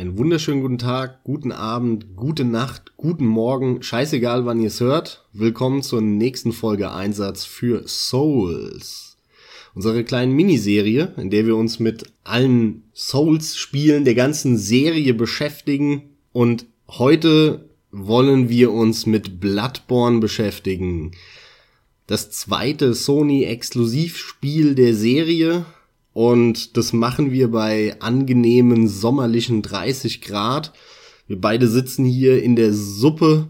Einen wunderschönen guten Tag, guten Abend, gute Nacht, guten Morgen, scheißegal wann ihr es hört. Willkommen zur nächsten Folge Einsatz für Souls. Unsere kleinen Miniserie, in der wir uns mit allen Souls-Spielen der ganzen Serie beschäftigen. Und heute wollen wir uns mit Bloodborne beschäftigen. Das zweite Sony-Exklusivspiel der Serie, und das machen wir bei angenehmen sommerlichen 30 Grad. Wir beide sitzen hier in der Suppe.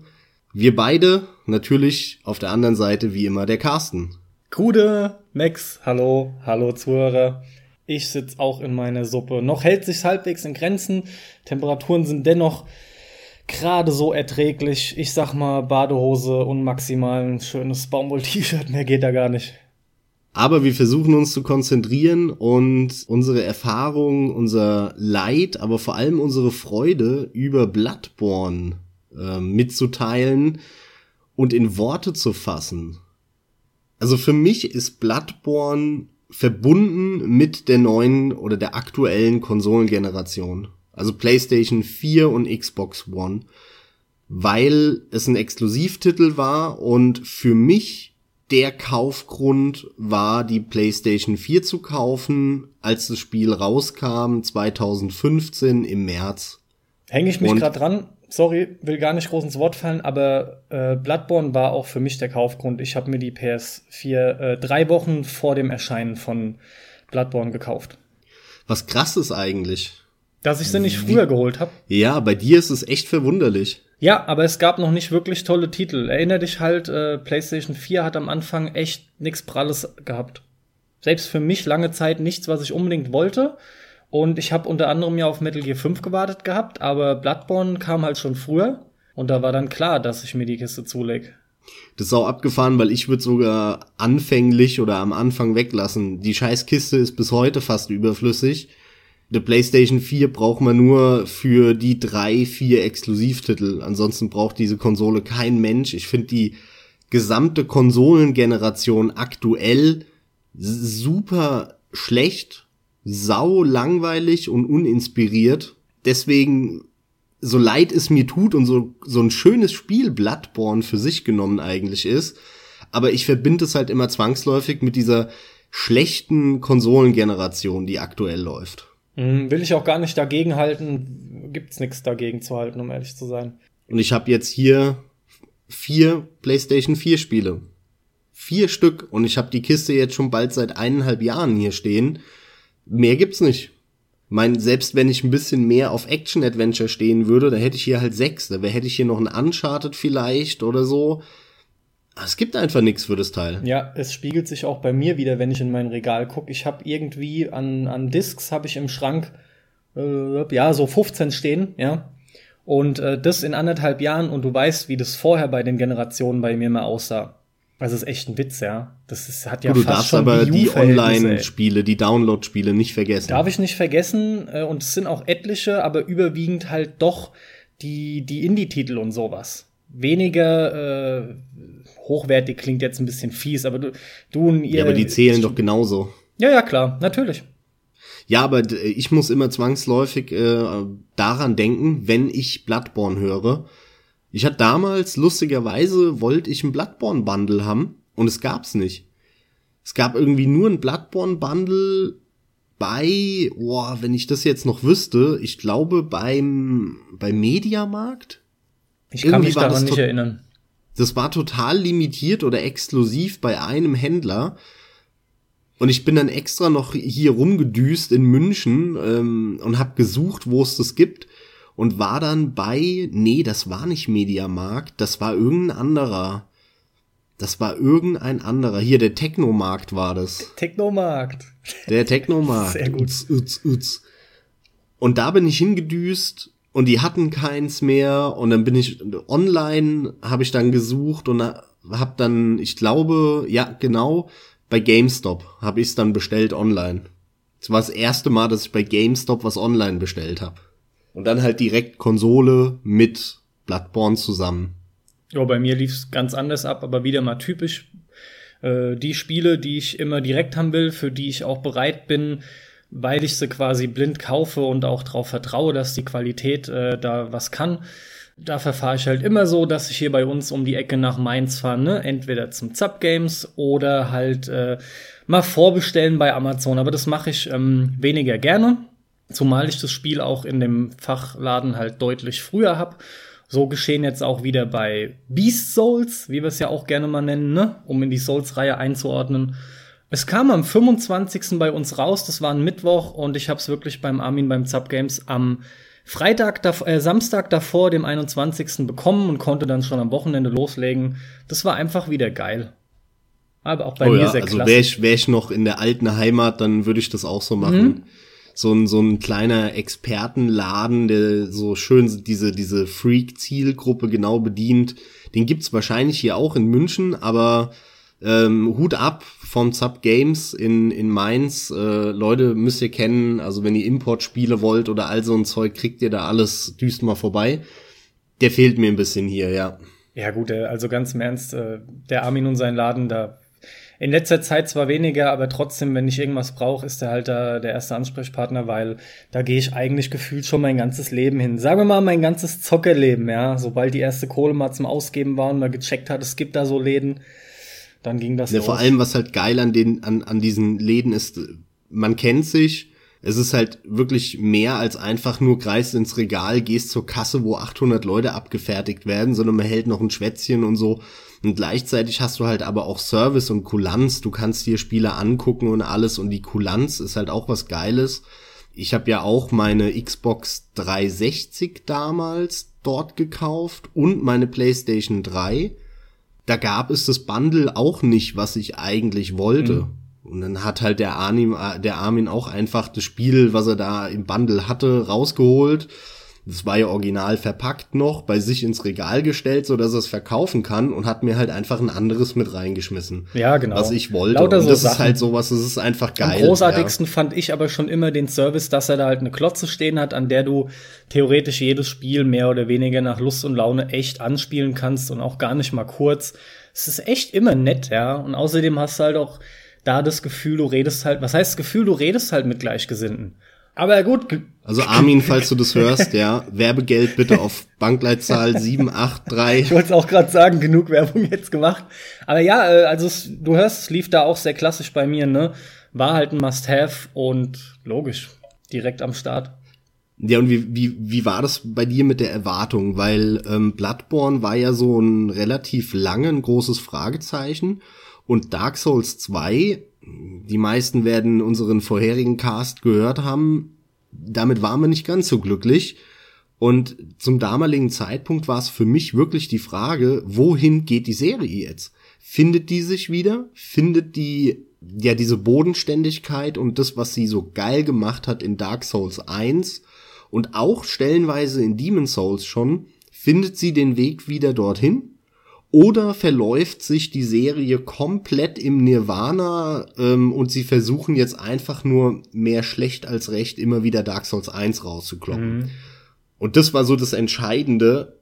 Wir beide natürlich auf der anderen Seite wie immer der Carsten. Gude, Max, hallo, hallo Zuhörer. Ich sitz auch in meiner Suppe. Noch hält sich halbwegs in Grenzen. Temperaturen sind dennoch gerade so erträglich. Ich sag mal Badehose und maximal ein schönes Baumwoll-T-Shirt. Mehr geht da gar nicht. Aber wir versuchen uns zu konzentrieren und unsere Erfahrung, unser Leid, aber vor allem unsere Freude über Bloodborne äh, mitzuteilen und in Worte zu fassen. Also für mich ist Bloodborne verbunden mit der neuen oder der aktuellen Konsolengeneration. Also PlayStation 4 und Xbox One. Weil es ein Exklusivtitel war und für mich der Kaufgrund war, die PlayStation 4 zu kaufen, als das Spiel rauskam, 2015 im März. Hänge ich mich gerade dran. Sorry, will gar nicht groß ins Wort fallen, aber äh, Bloodborne war auch für mich der Kaufgrund. Ich habe mir die PS4 äh, drei Wochen vor dem Erscheinen von Bloodborne gekauft. Was krass ist eigentlich. Dass ich sie nicht früher geholt habe. Ja, bei dir ist es echt verwunderlich. Ja, aber es gab noch nicht wirklich tolle Titel. Erinner dich halt, äh, PlayStation 4 hat am Anfang echt nix Pralles gehabt. Selbst für mich lange Zeit nichts, was ich unbedingt wollte. Und ich habe unter anderem ja auf Metal Gear 5 gewartet gehabt, aber Bloodborne kam halt schon früher. Und da war dann klar, dass ich mir die Kiste zuleg. Das ist auch abgefahren, weil ich würde sogar anfänglich oder am Anfang weglassen. Die Scheißkiste ist bis heute fast überflüssig eine PlayStation 4 braucht man nur für die drei, vier Exklusivtitel. Ansonsten braucht diese Konsole kein Mensch. Ich finde die gesamte Konsolengeneration aktuell super schlecht, sau langweilig und uninspiriert. Deswegen, so leid es mir tut und so, so ein schönes Spiel Bloodborne für sich genommen eigentlich ist, aber ich verbinde es halt immer zwangsläufig mit dieser schlechten Konsolengeneration, die aktuell läuft. Mhm, will ich auch gar nicht dagegen halten. Gibt's nichts dagegen zu halten, um ehrlich zu sein. Und ich habe jetzt hier vier PlayStation 4 Spiele. Vier Stück. Und ich habe die Kiste jetzt schon bald seit eineinhalb Jahren hier stehen. Mehr gibt's nicht. Mein, selbst wenn ich ein bisschen mehr auf Action-Adventure stehen würde, da hätte ich hier halt sechs. Da hätte ich hier noch ein Uncharted vielleicht oder so. Es gibt einfach nichts für das Teil. Ja, es spiegelt sich auch bei mir wieder, wenn ich in mein Regal gucke. Ich habe irgendwie an, an Discs habe ich im Schrank äh, ja so 15 stehen, ja. Und äh, das in anderthalb Jahren und du weißt, wie das vorher bei den Generationen bei mir mal aussah. Das ist echt ein Witz, ja. Das ist, hat ja du, du darfst aber die Online-Spiele, die Download-Spiele nicht vergessen. Darf ich nicht vergessen. Äh, und es sind auch etliche, aber überwiegend halt doch die, die Indie-Titel und sowas. Weniger äh, hochwertig klingt jetzt ein bisschen fies, aber du, du und ihr. Ja, aber die zählen doch genauso. Ja, ja, klar, natürlich. Ja, aber ich muss immer zwangsläufig äh, daran denken, wenn ich Bloodborne höre. Ich hatte damals, lustigerweise, wollte ich ein Bloodborne-Bundle haben und es gab's nicht. Es gab irgendwie nur ein Bloodborne-Bundle bei, boah, wenn ich das jetzt noch wüsste, ich glaube beim, beim Mediamarkt. Ich kann irgendwie mich daran nicht erinnern. Das war total limitiert oder exklusiv bei einem Händler. Und ich bin dann extra noch hier rumgedüst in München ähm, und hab gesucht, wo es das gibt. Und war dann bei, nee, das war nicht Mediamarkt, das war irgendein anderer. Das war irgendein anderer. Hier, der Technomarkt war das. Technomarkt. Der Technomarkt. Sehr gut. Uts, uts, uts. Und da bin ich hingedüst und die hatten keins mehr und dann bin ich online habe ich dann gesucht und habe dann ich glaube ja genau bei GameStop habe ich es dann bestellt online. Das war das erste Mal, dass ich bei GameStop was online bestellt habe. Und dann halt direkt Konsole mit Bloodborne zusammen. Ja, bei mir lief's ganz anders ab, aber wieder mal typisch. Äh, die Spiele, die ich immer direkt haben will, für die ich auch bereit bin, weil ich sie quasi blind kaufe und auch darauf vertraue, dass die Qualität äh, da was kann. Da verfahre ich halt immer so, dass ich hier bei uns um die Ecke nach Mainz fahre, ne? entweder zum Zap Games oder halt äh, mal vorbestellen bei Amazon. Aber das mache ich ähm, weniger gerne, zumal ich das Spiel auch in dem Fachladen halt deutlich früher habe. So geschehen jetzt auch wieder bei Beast Souls, wie wir es ja auch gerne mal nennen, ne? um in die Souls-Reihe einzuordnen. Es kam am 25. bei uns raus, das war ein Mittwoch und ich habe es wirklich beim Armin beim Zap Games am Freitag, äh, Samstag davor, dem 21. bekommen und konnte dann schon am Wochenende loslegen. Das war einfach wieder geil. Aber auch bei oh mir ja, sehr also klasse. Wäre ich, wär ich noch in der alten Heimat, dann würde ich das auch so machen. Mhm. So ein, so ein kleiner Expertenladen, der so schön diese, diese Freak-Zielgruppe genau bedient. Den gibt's wahrscheinlich hier auch in München, aber ähm, Hut ab von Sub Games in, in Mainz. Äh, Leute müsst ihr kennen, also wenn ihr Importspiele wollt oder all so ein Zeug, kriegt ihr da alles düst mal vorbei. Der fehlt mir ein bisschen hier, ja. Ja gut, äh, also ganz im Ernst, äh, der Armin und sein Laden, da in letzter Zeit zwar weniger, aber trotzdem, wenn ich irgendwas brauche, ist er halt da der erste Ansprechpartner, weil da gehe ich eigentlich gefühlt schon mein ganzes Leben hin. Sagen wir mal mein ganzes Zockerleben, ja. Sobald die erste Kohle mal zum Ausgeben war und man gecheckt hat, es gibt da so Läden, dann ging das ja, los. Vor allem, was halt geil an den, an, an diesen Läden ist, man kennt sich, es ist halt wirklich mehr als einfach nur greifst ins Regal, gehst zur Kasse, wo 800 Leute abgefertigt werden, sondern man hält noch ein Schwätzchen und so. Und gleichzeitig hast du halt aber auch Service und Kulanz. Du kannst dir Spiele angucken und alles. Und die Kulanz ist halt auch was Geiles. Ich habe ja auch meine Xbox 360 damals dort gekauft und meine PlayStation 3 da gab es das Bundle auch nicht, was ich eigentlich wollte. Mhm. Und dann hat halt der Armin, der Armin auch einfach das Spiel, was er da im Bundle hatte, rausgeholt. Das war ja original verpackt noch, bei sich ins Regal gestellt, so dass er es verkaufen kann und hat mir halt einfach ein anderes mit reingeschmissen. Ja, genau. Was ich wollte. Lauter und das so ist halt sowas, das ist einfach geil. Am großartigsten ja. fand ich aber schon immer den Service, dass er da halt eine Klotze stehen hat, an der du theoretisch jedes Spiel mehr oder weniger nach Lust und Laune echt anspielen kannst und auch gar nicht mal kurz. Es ist echt immer nett, ja. Und außerdem hast du halt auch da das Gefühl, du redest halt, was heißt das Gefühl, du redest halt mit Gleichgesinnten. Aber gut. Also Armin, falls du das hörst, ja, Werbegeld bitte auf Bankleitzahl 783. Ich wollte es auch gerade sagen, genug Werbung jetzt gemacht. Aber ja, äh, also es, du hörst, es lief da auch sehr klassisch bei mir, ne? War halt ein Must-Have und logisch, direkt am Start. Ja, und wie, wie, wie war das bei dir mit der Erwartung? Weil ähm, Bloodborne war ja so ein relativ langen, großes Fragezeichen. Und Dark Souls 2 die meisten werden unseren vorherigen Cast gehört haben. Damit waren wir nicht ganz so glücklich. Und zum damaligen Zeitpunkt war es für mich wirklich die Frage, wohin geht die Serie jetzt? Findet die sich wieder? Findet die ja diese Bodenständigkeit und das, was sie so geil gemacht hat in Dark Souls 1 und auch stellenweise in Demon Souls schon, findet sie den Weg wieder dorthin? Oder verläuft sich die Serie komplett im Nirvana ähm, und sie versuchen jetzt einfach nur mehr schlecht als recht immer wieder Dark Souls 1 rauszukloppen. Mhm. Und das war so das Entscheidende.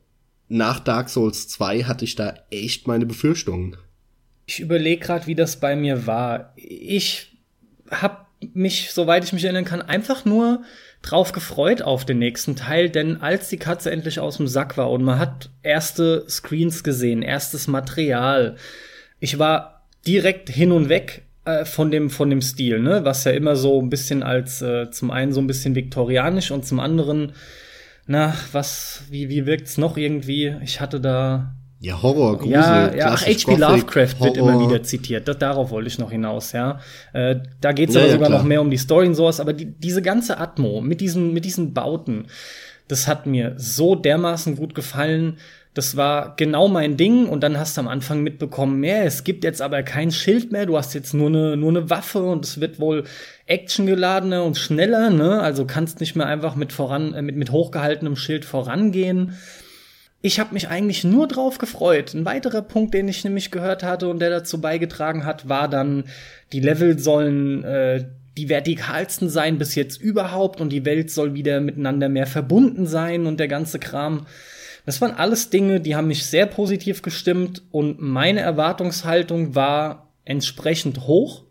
Nach Dark Souls 2 hatte ich da echt meine Befürchtungen. Ich überlege gerade, wie das bei mir war. Ich habe mich, soweit ich mich erinnern kann, einfach nur drauf gefreut auf den nächsten Teil, denn als die Katze endlich aus dem Sack war und man hat erste Screens gesehen, erstes Material, ich war direkt hin und weg äh, von dem von dem Stil, ne, was ja immer so ein bisschen als äh, zum einen so ein bisschen viktorianisch und zum anderen na, was wie wie wirkt's noch irgendwie? Ich hatte da ja, Horror, Grusel, ja, ja, ach, H.P. Lovecraft Horror. wird immer wieder zitiert. Das, darauf wollte ich noch hinaus, ja. Äh, da geht's ja, aber sogar klar. noch mehr um die Story und sowas, aber die, diese ganze Atmo mit diesen, mit diesen Bauten, das hat mir so dermaßen gut gefallen. Das war genau mein Ding und dann hast du am Anfang mitbekommen, mehr, es gibt jetzt aber kein Schild mehr, du hast jetzt nur eine, nur eine Waffe und es wird wohl actiongeladener und schneller, ne? Also kannst nicht mehr einfach mit voran, äh, mit, mit hochgehaltenem Schild vorangehen ich habe mich eigentlich nur drauf gefreut. Ein weiterer Punkt, den ich nämlich gehört hatte und der dazu beigetragen hat, war dann, die Level sollen äh, die vertikalsten sein bis jetzt überhaupt und die Welt soll wieder miteinander mehr verbunden sein und der ganze Kram. Das waren alles Dinge, die haben mich sehr positiv gestimmt und meine Erwartungshaltung war entsprechend hoch.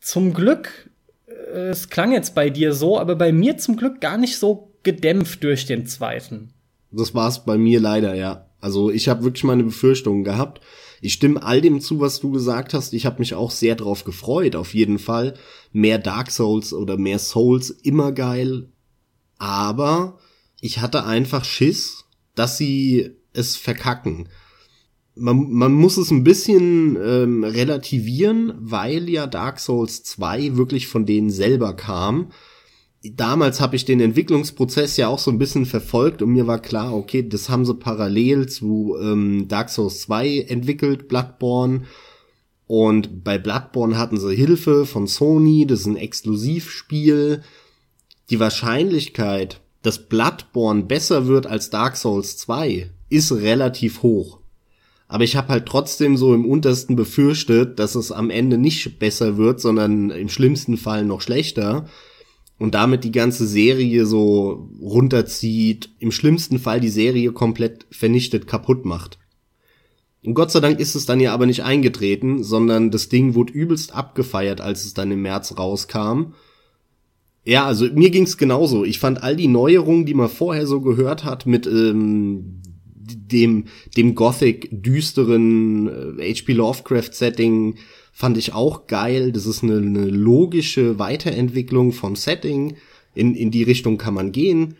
Zum Glück es klang jetzt bei dir so, aber bei mir zum Glück gar nicht so gedämpft durch den zweiten. Das war's bei mir leider, ja. Also ich habe wirklich meine Befürchtungen gehabt. Ich stimme all dem zu, was du gesagt hast. Ich habe mich auch sehr drauf gefreut, auf jeden Fall. Mehr Dark Souls oder mehr Souls, immer geil. Aber ich hatte einfach Schiss, dass sie es verkacken. Man, man muss es ein bisschen ähm, relativieren, weil ja Dark Souls 2 wirklich von denen selber kam damals habe ich den Entwicklungsprozess ja auch so ein bisschen verfolgt und mir war klar, okay, das haben sie parallel zu ähm, Dark Souls 2 entwickelt, Bloodborne. Und bei Bloodborne hatten sie Hilfe von Sony, das ist ein Exklusivspiel. Die Wahrscheinlichkeit, dass Bloodborne besser wird als Dark Souls 2, ist relativ hoch. Aber ich habe halt trotzdem so im untersten befürchtet, dass es am Ende nicht besser wird, sondern im schlimmsten Fall noch schlechter und damit die ganze Serie so runterzieht, im schlimmsten Fall die Serie komplett vernichtet, kaputt macht. Und Gott sei Dank ist es dann ja aber nicht eingetreten, sondern das Ding wurde übelst abgefeiert, als es dann im März rauskam. Ja, also mir ging's genauso. Ich fand all die Neuerungen, die man vorher so gehört hat, mit ähm, dem dem Gothic düsteren äh, H.P. Lovecraft Setting, fand ich auch geil. Das ist eine, eine logische Weiterentwicklung vom Setting. In, in die Richtung kann man gehen,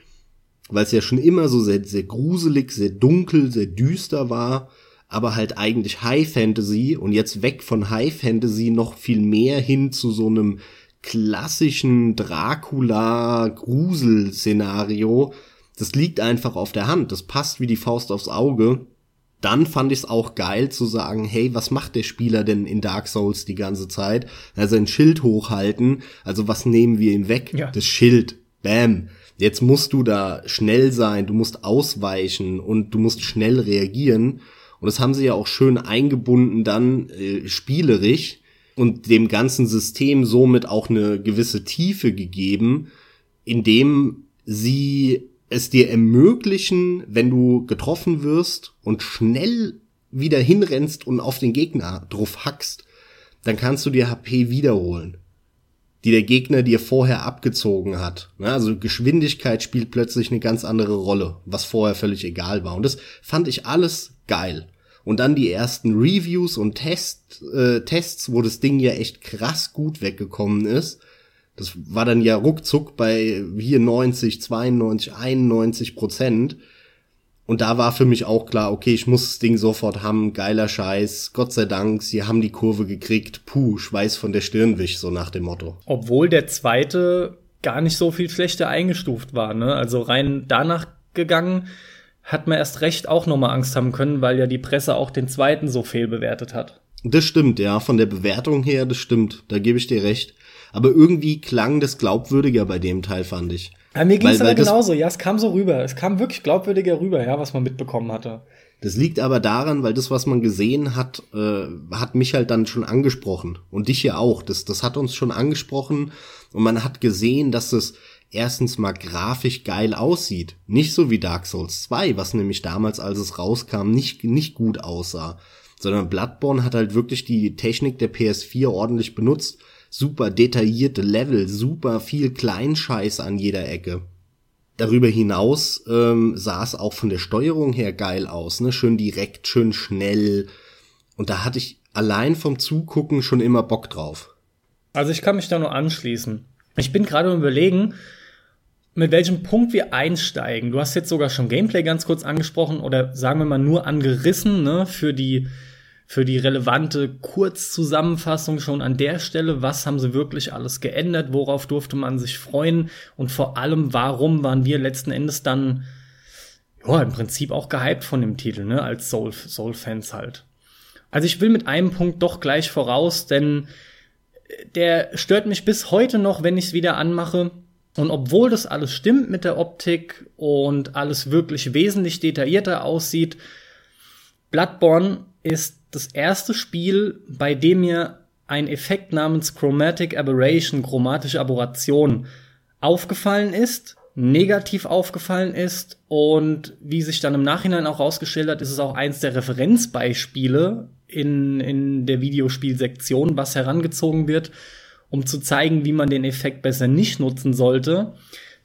weil es ja schon immer so sehr, sehr gruselig, sehr dunkel, sehr düster war, aber halt eigentlich High Fantasy und jetzt weg von High Fantasy noch viel mehr hin zu so einem klassischen Dracula-Grusel-Szenario. Das liegt einfach auf der Hand. Das passt wie die Faust aufs Auge dann fand ich es auch geil zu sagen, hey, was macht der Spieler denn in Dark Souls die ganze Zeit? Also ein Schild hochhalten, also was nehmen wir ihm weg? Ja. Das Schild. Bam. Jetzt musst du da schnell sein, du musst ausweichen und du musst schnell reagieren. Und das haben sie ja auch schön eingebunden dann äh, spielerisch und dem ganzen System somit auch eine gewisse Tiefe gegeben, indem sie es dir ermöglichen, wenn du getroffen wirst und schnell wieder hinrennst und auf den Gegner drauf hackst, dann kannst du dir HP wiederholen, die der Gegner dir vorher abgezogen hat. Also Geschwindigkeit spielt plötzlich eine ganz andere Rolle, was vorher völlig egal war. Und das fand ich alles geil. Und dann die ersten Reviews und Test, äh, Tests, wo das Ding ja echt krass gut weggekommen ist das war dann ja ruckzuck bei hier 90, 92, 91 Prozent. Und da war für mich auch klar, okay, ich muss das Ding sofort haben, geiler Scheiß, Gott sei Dank, sie haben die Kurve gekriegt, puh, Schweiß von der Stirn wich, so nach dem Motto. Obwohl der zweite gar nicht so viel schlechter eingestuft war, ne? Also rein danach gegangen, hat man erst recht auch nochmal Angst haben können, weil ja die Presse auch den zweiten so fehlbewertet hat. Das stimmt, ja, von der Bewertung her, das stimmt, da gebe ich dir recht. Aber irgendwie klang das glaubwürdiger bei dem Teil, fand ich. Ja, mir ging es aber genauso, ja, es kam so rüber. Es kam wirklich glaubwürdiger rüber, ja, was man mitbekommen hatte. Das liegt aber daran, weil das, was man gesehen hat, äh, hat mich halt dann schon angesprochen. Und dich ja auch. Das, das hat uns schon angesprochen. Und man hat gesehen, dass es erstens mal grafisch geil aussieht. Nicht so wie Dark Souls 2, was nämlich damals, als es rauskam, nicht, nicht gut aussah. Sondern Bloodborne hat halt wirklich die Technik der PS4 ordentlich benutzt super detaillierte Level, super viel Kleinscheiß an jeder Ecke. Darüber hinaus ähm, sah es auch von der Steuerung her geil aus, ne? Schön direkt, schön schnell. Und da hatte ich allein vom Zugucken schon immer Bock drauf. Also ich kann mich da nur anschließen. Ich bin gerade überlegen, mit welchem Punkt wir einsteigen. Du hast jetzt sogar schon Gameplay ganz kurz angesprochen oder sagen wir mal nur angerissen, ne, für die für die relevante Kurzzusammenfassung schon an der Stelle, was haben sie wirklich alles geändert, worauf durfte man sich freuen und vor allem, warum waren wir letzten Endes dann ja, im Prinzip auch gehypt von dem Titel, ne, als Soul, Soul-Fans halt. Also ich will mit einem Punkt doch gleich voraus, denn der stört mich bis heute noch, wenn ich es wieder anmache. Und obwohl das alles stimmt mit der Optik und alles wirklich wesentlich detaillierter aussieht, Bloodborne ist das erste Spiel, bei dem mir ein Effekt namens Chromatic Aberration, chromatische Aberration, aufgefallen ist, negativ aufgefallen ist und wie sich dann im Nachhinein auch rausgestellt hat, ist es auch eins der Referenzbeispiele in, in der Videospielsektion, was herangezogen wird, um zu zeigen, wie man den Effekt besser nicht nutzen sollte.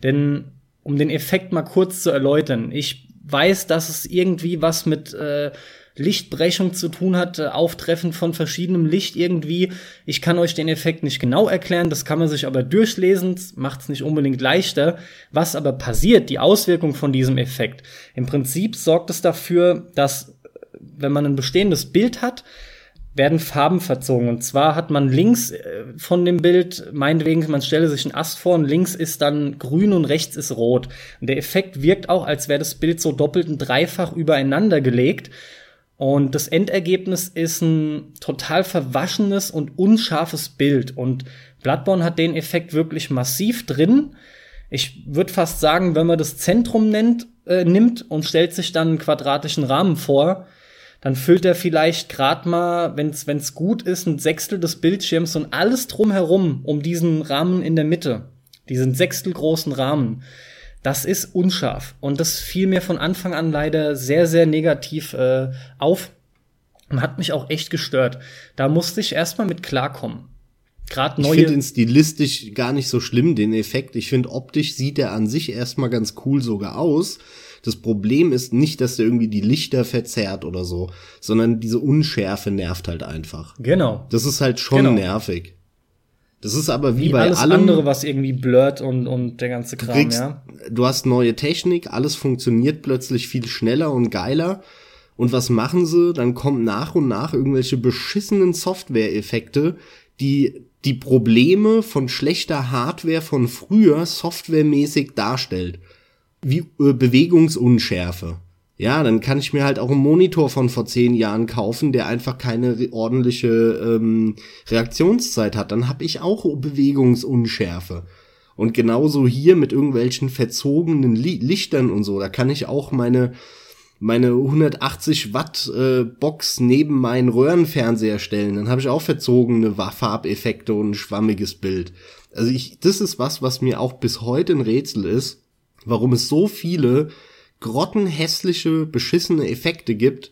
Denn um den Effekt mal kurz zu erläutern, ich weiß, dass es irgendwie was mit äh, Lichtbrechung zu tun hat, äh, Auftreffen von verschiedenem Licht irgendwie. Ich kann euch den Effekt nicht genau erklären, das kann man sich aber durchlesen, macht es nicht unbedingt leichter. Was aber passiert, die Auswirkung von diesem Effekt. Im Prinzip sorgt es dafür, dass wenn man ein bestehendes Bild hat, werden Farben verzogen. Und zwar hat man links äh, von dem Bild, meinetwegen, man stelle sich einen Ast vor und links ist dann grün und rechts ist rot. Und der Effekt wirkt auch, als wäre das Bild so doppelt und dreifach übereinander gelegt. Und das Endergebnis ist ein total verwaschenes und unscharfes Bild. Und Bloodborne hat den Effekt wirklich massiv drin. Ich würde fast sagen, wenn man das Zentrum nennt, äh, nimmt und stellt sich dann einen quadratischen Rahmen vor, dann füllt er vielleicht gerade mal, wenn es gut ist, ein Sechstel des Bildschirms und alles drumherum um diesen Rahmen in der Mitte. Diesen sechstelgroßen Rahmen. Das ist unscharf. Und das fiel mir von Anfang an leider sehr, sehr negativ äh, auf und hat mich auch echt gestört. Da musste ich erstmal mit klarkommen. Gerade neue. Ich finde ihn stilistisch gar nicht so schlimm, den Effekt. Ich finde, optisch sieht er an sich erstmal ganz cool sogar aus. Das Problem ist nicht, dass der irgendwie die Lichter verzerrt oder so, sondern diese Unschärfe nervt halt einfach. Genau. Das ist halt schon genau. nervig. Das ist aber wie, wie bei alles allem, andere, was irgendwie blurrt und, und der ganze Kram, du kriegst, ja. Du hast neue Technik, alles funktioniert plötzlich viel schneller und geiler. Und was machen sie? Dann kommen nach und nach irgendwelche beschissenen Software-Effekte, die die Probleme von schlechter Hardware von früher softwaremäßig darstellt. Wie äh, Bewegungsunschärfe. Ja, dann kann ich mir halt auch einen Monitor von vor zehn Jahren kaufen, der einfach keine ordentliche ähm, Reaktionszeit hat. Dann habe ich auch Bewegungsunschärfe. Und genauso hier mit irgendwelchen verzogenen Lichtern und so, da kann ich auch meine meine 180 Watt äh, Box neben meinen Röhrenfernseher stellen, dann habe ich auch verzogene Farbeffekte und ein schwammiges Bild. Also ich, das ist was, was mir auch bis heute ein Rätsel ist, warum es so viele grottenhässliche, beschissene Effekte gibt,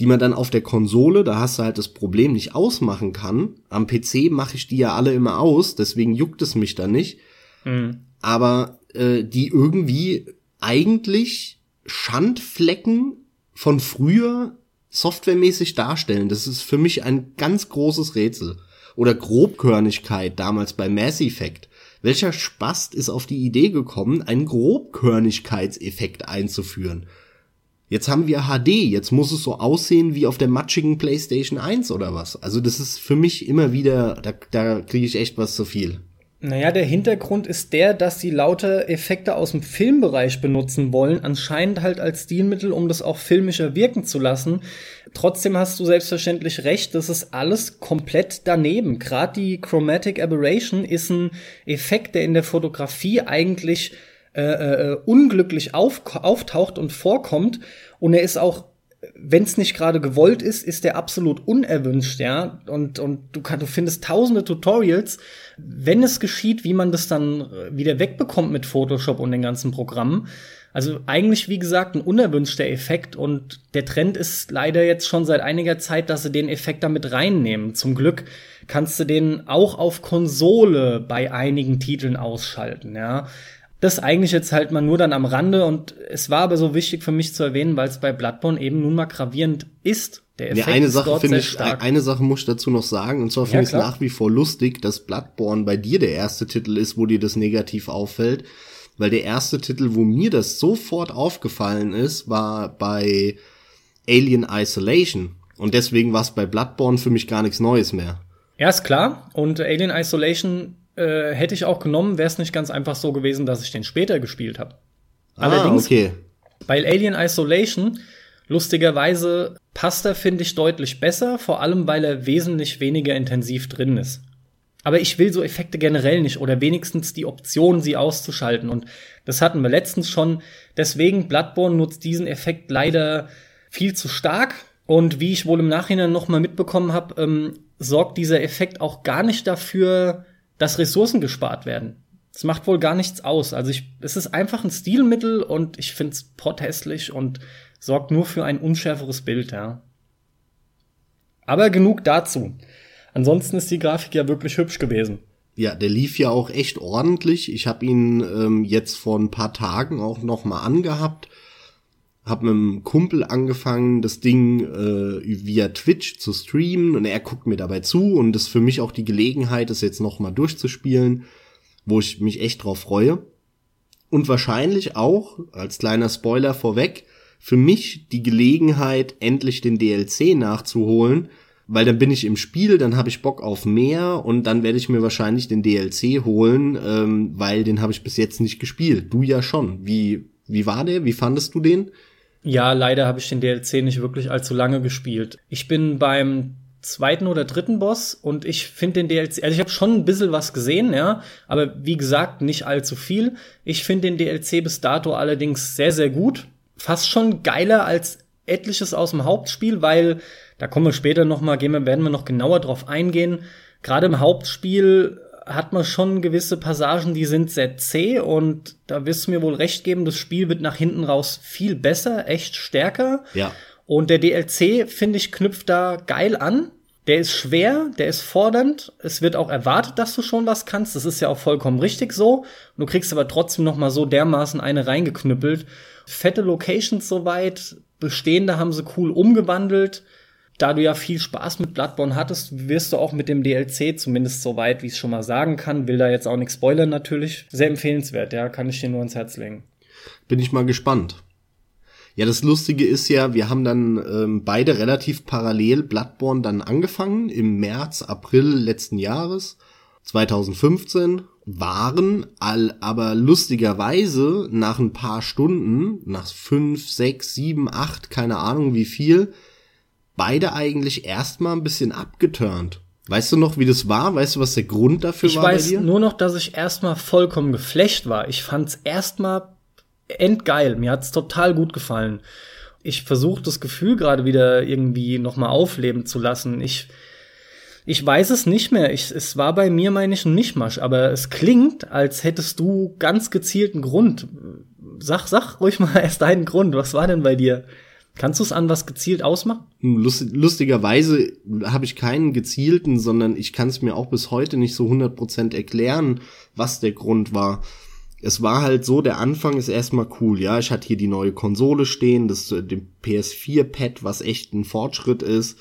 die man dann auf der Konsole, da hast du halt das Problem, nicht ausmachen kann. Am PC mache ich die ja alle immer aus, deswegen juckt es mich da nicht. Mhm. Aber äh, die irgendwie eigentlich Schandflecken von früher softwaremäßig darstellen. Das ist für mich ein ganz großes Rätsel. Oder Grobkörnigkeit damals bei Mass Effect. Welcher Spast ist auf die Idee gekommen, einen Grobkörnigkeitseffekt einzuführen? Jetzt haben wir HD, jetzt muss es so aussehen wie auf der matschigen PlayStation 1 oder was. Also das ist für mich immer wieder, da, da kriege ich echt was zu viel. Naja, der Hintergrund ist der, dass sie lauter Effekte aus dem Filmbereich benutzen wollen, anscheinend halt als Stilmittel, um das auch filmischer wirken zu lassen. Trotzdem hast du selbstverständlich recht, das ist alles komplett daneben. Gerade die Chromatic Aberration ist ein Effekt, der in der Fotografie eigentlich äh, äh, unglücklich auf, auftaucht und vorkommt. Und er ist auch wenn es nicht gerade gewollt ist, ist der absolut unerwünscht, ja. Und, und du, kann, du findest tausende Tutorials, wenn es geschieht, wie man das dann wieder wegbekommt mit Photoshop und den ganzen Programmen. Also eigentlich, wie gesagt, ein unerwünschter Effekt und der Trend ist leider jetzt schon seit einiger Zeit, dass sie den Effekt damit reinnehmen. Zum Glück kannst du den auch auf Konsole bei einigen Titeln ausschalten, ja. Das eigentlich jetzt halt mal nur dann am Rande und es war aber so wichtig für mich zu erwähnen, weil es bei Bloodborne eben nun mal gravierend ist. Der Effekt ja, eine Sache finde ich, stark. eine Sache muss ich dazu noch sagen, und zwar finde ja, ich es nach wie vor lustig, dass Bloodborne bei dir der erste Titel ist, wo dir das negativ auffällt, weil der erste Titel, wo mir das sofort aufgefallen ist, war bei Alien Isolation. Und deswegen war es bei Bloodborne für mich gar nichts Neues mehr. Ja, ist klar. Und Alien Isolation äh, hätte ich auch genommen, wäre es nicht ganz einfach so gewesen, dass ich den später gespielt habe. Ah, Allerdings, okay. bei Alien Isolation, lustigerweise passt er, finde ich, deutlich besser, vor allem weil er wesentlich weniger intensiv drin ist. Aber ich will so Effekte generell nicht oder wenigstens die Option, sie auszuschalten. Und das hatten wir letztens schon. Deswegen, Bloodborne nutzt diesen Effekt leider viel zu stark. Und wie ich wohl im Nachhinein noch mal mitbekommen habe, ähm, sorgt dieser Effekt auch gar nicht dafür, dass Ressourcen gespart werden. Es macht wohl gar nichts aus. Also ich, es ist einfach ein Stilmittel und ich finde es potthässlich und sorgt nur für ein unschärferes Bild, ja. Aber genug dazu. Ansonsten ist die Grafik ja wirklich hübsch gewesen. Ja, der lief ja auch echt ordentlich. Ich habe ihn ähm, jetzt vor ein paar Tagen auch noch mal angehabt. Hab mit einem Kumpel angefangen, das Ding äh, via Twitch zu streamen und er guckt mir dabei zu und das ist für mich auch die Gelegenheit, das jetzt noch mal durchzuspielen, wo ich mich echt drauf freue. Und wahrscheinlich auch, als kleiner Spoiler vorweg, für mich die Gelegenheit, endlich den DLC nachzuholen, weil dann bin ich im Spiel, dann habe ich Bock auf mehr und dann werde ich mir wahrscheinlich den DLC holen, ähm, weil den habe ich bis jetzt nicht gespielt. Du ja schon. Wie, wie war der? Wie fandest du den? Ja, leider habe ich den DLC nicht wirklich allzu lange gespielt. Ich bin beim zweiten oder dritten Boss und ich finde den DLC, also ich habe schon ein bisschen was gesehen, ja, aber wie gesagt, nicht allzu viel. Ich finde den DLC bis dato allerdings sehr, sehr gut. Fast schon geiler als etliches aus dem Hauptspiel, weil da kommen wir später noch mal, gehen wir, werden wir noch genauer drauf eingehen. Gerade im Hauptspiel hat man schon gewisse Passagen, die sind sehr zäh und da wirst du mir wohl recht geben, das Spiel wird nach hinten raus viel besser, echt stärker. Ja. Und der DLC, finde ich, knüpft da geil an. Der ist schwer, der ist fordernd. Es wird auch erwartet, dass du schon was kannst. Das ist ja auch vollkommen richtig so. Du kriegst aber trotzdem noch mal so dermaßen eine reingeknüppelt. Fette Locations soweit. Bestehende haben sie cool umgewandelt da du ja viel Spaß mit Bloodborne hattest, wirst du auch mit dem DLC, zumindest so weit, wie ich es schon mal sagen kann, will da jetzt auch nichts spoilern natürlich, sehr empfehlenswert, ja, kann ich dir nur ans Herz legen. Bin ich mal gespannt. Ja, das Lustige ist ja, wir haben dann ähm, beide relativ parallel Bloodborne dann angefangen im März, April letzten Jahres, 2015, waren all, aber lustigerweise nach ein paar Stunden, nach fünf, sechs, sieben, acht, keine Ahnung wie viel, beide eigentlich erstmal ein bisschen abgeturnt. Weißt du noch, wie das war? Weißt du, was der Grund dafür ich war? Ich weiß nur noch, dass ich erstmal vollkommen geflecht war. Ich fand's erstmal endgeil. Mir hat's total gut gefallen. Ich versuche das Gefühl gerade wieder irgendwie noch mal aufleben zu lassen. Ich ich weiß es nicht mehr. Ich, es war bei mir, meine ich, ein Mischmasch. Aber es klingt, als hättest du ganz gezielten Grund. Sag, sag ruhig mal erst deinen Grund. Was war denn bei dir? Kannst du es an was gezielt ausmachen? Hm, lustigerweise habe ich keinen gezielten, sondern ich kann es mir auch bis heute nicht so 100% erklären, was der Grund war. Es war halt so, der Anfang ist erstmal cool, ja. Ich hatte hier die neue Konsole stehen, das äh, dem PS4-Pad, was echt ein Fortschritt ist.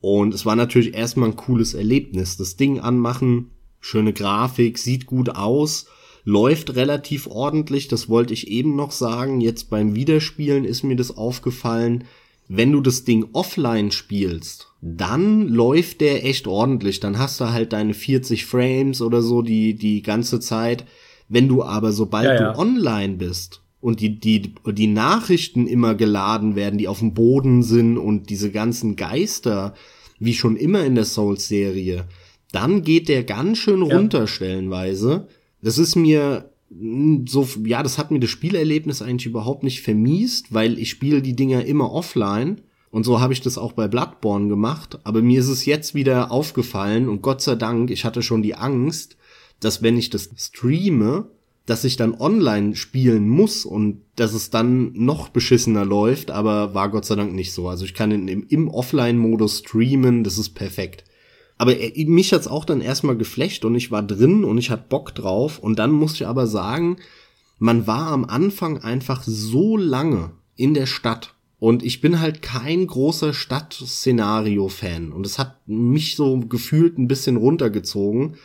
Und es war natürlich erstmal ein cooles Erlebnis. Das Ding anmachen, schöne Grafik, sieht gut aus läuft relativ ordentlich, das wollte ich eben noch sagen. Jetzt beim Wiederspielen ist mir das aufgefallen. Wenn du das Ding offline spielst, dann läuft der echt ordentlich. Dann hast du halt deine 40 Frames oder so die, die ganze Zeit. Wenn du aber sobald ja, ja. du online bist und die, die, die Nachrichten immer geladen werden, die auf dem Boden sind und diese ganzen Geister, wie schon immer in der Souls-Serie, dann geht der ganz schön runter ja. stellenweise. Das ist mir so, ja, das hat mir das Spielerlebnis eigentlich überhaupt nicht vermiest, weil ich spiele die Dinger immer offline. Und so habe ich das auch bei Bloodborne gemacht. Aber mir ist es jetzt wieder aufgefallen und Gott sei Dank, ich hatte schon die Angst, dass wenn ich das streame, dass ich dann online spielen muss und dass es dann noch beschissener läuft, aber war Gott sei Dank nicht so. Also ich kann im, im Offline-Modus streamen, das ist perfekt. Aber mich hat's auch dann erstmal geflecht und ich war drin und ich hatte Bock drauf. Und dann muss ich aber sagen, man war am Anfang einfach so lange in der Stadt. Und ich bin halt kein großer Stadtszenario-Fan. Und es hat mich so gefühlt ein bisschen runtergezogen.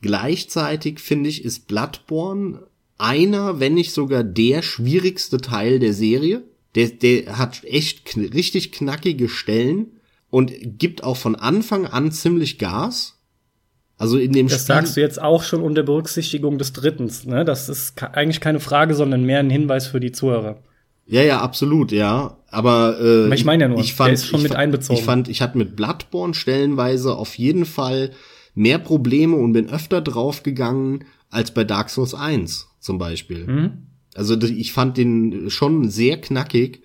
Gleichzeitig finde ich, ist Bloodborne einer, wenn nicht sogar der schwierigste Teil der Serie. Der, der hat echt kn richtig knackige Stellen und gibt auch von Anfang an ziemlich Gas. Also in dem Das Spiel sagst du jetzt auch schon unter Berücksichtigung des Drittens, ne? Das ist eigentlich keine Frage, sondern mehr ein Hinweis für die Zuhörer. Ja, ja, absolut, ja. Aber, äh, Aber ich meine ja nur, ich fand, ist schon mit fand, einbezogen. Ich fand, ich hatte mit Bloodborne stellenweise auf jeden Fall mehr Probleme und bin öfter draufgegangen als bei Dark Souls 1 zum Beispiel. Mhm. Also ich fand den schon sehr knackig,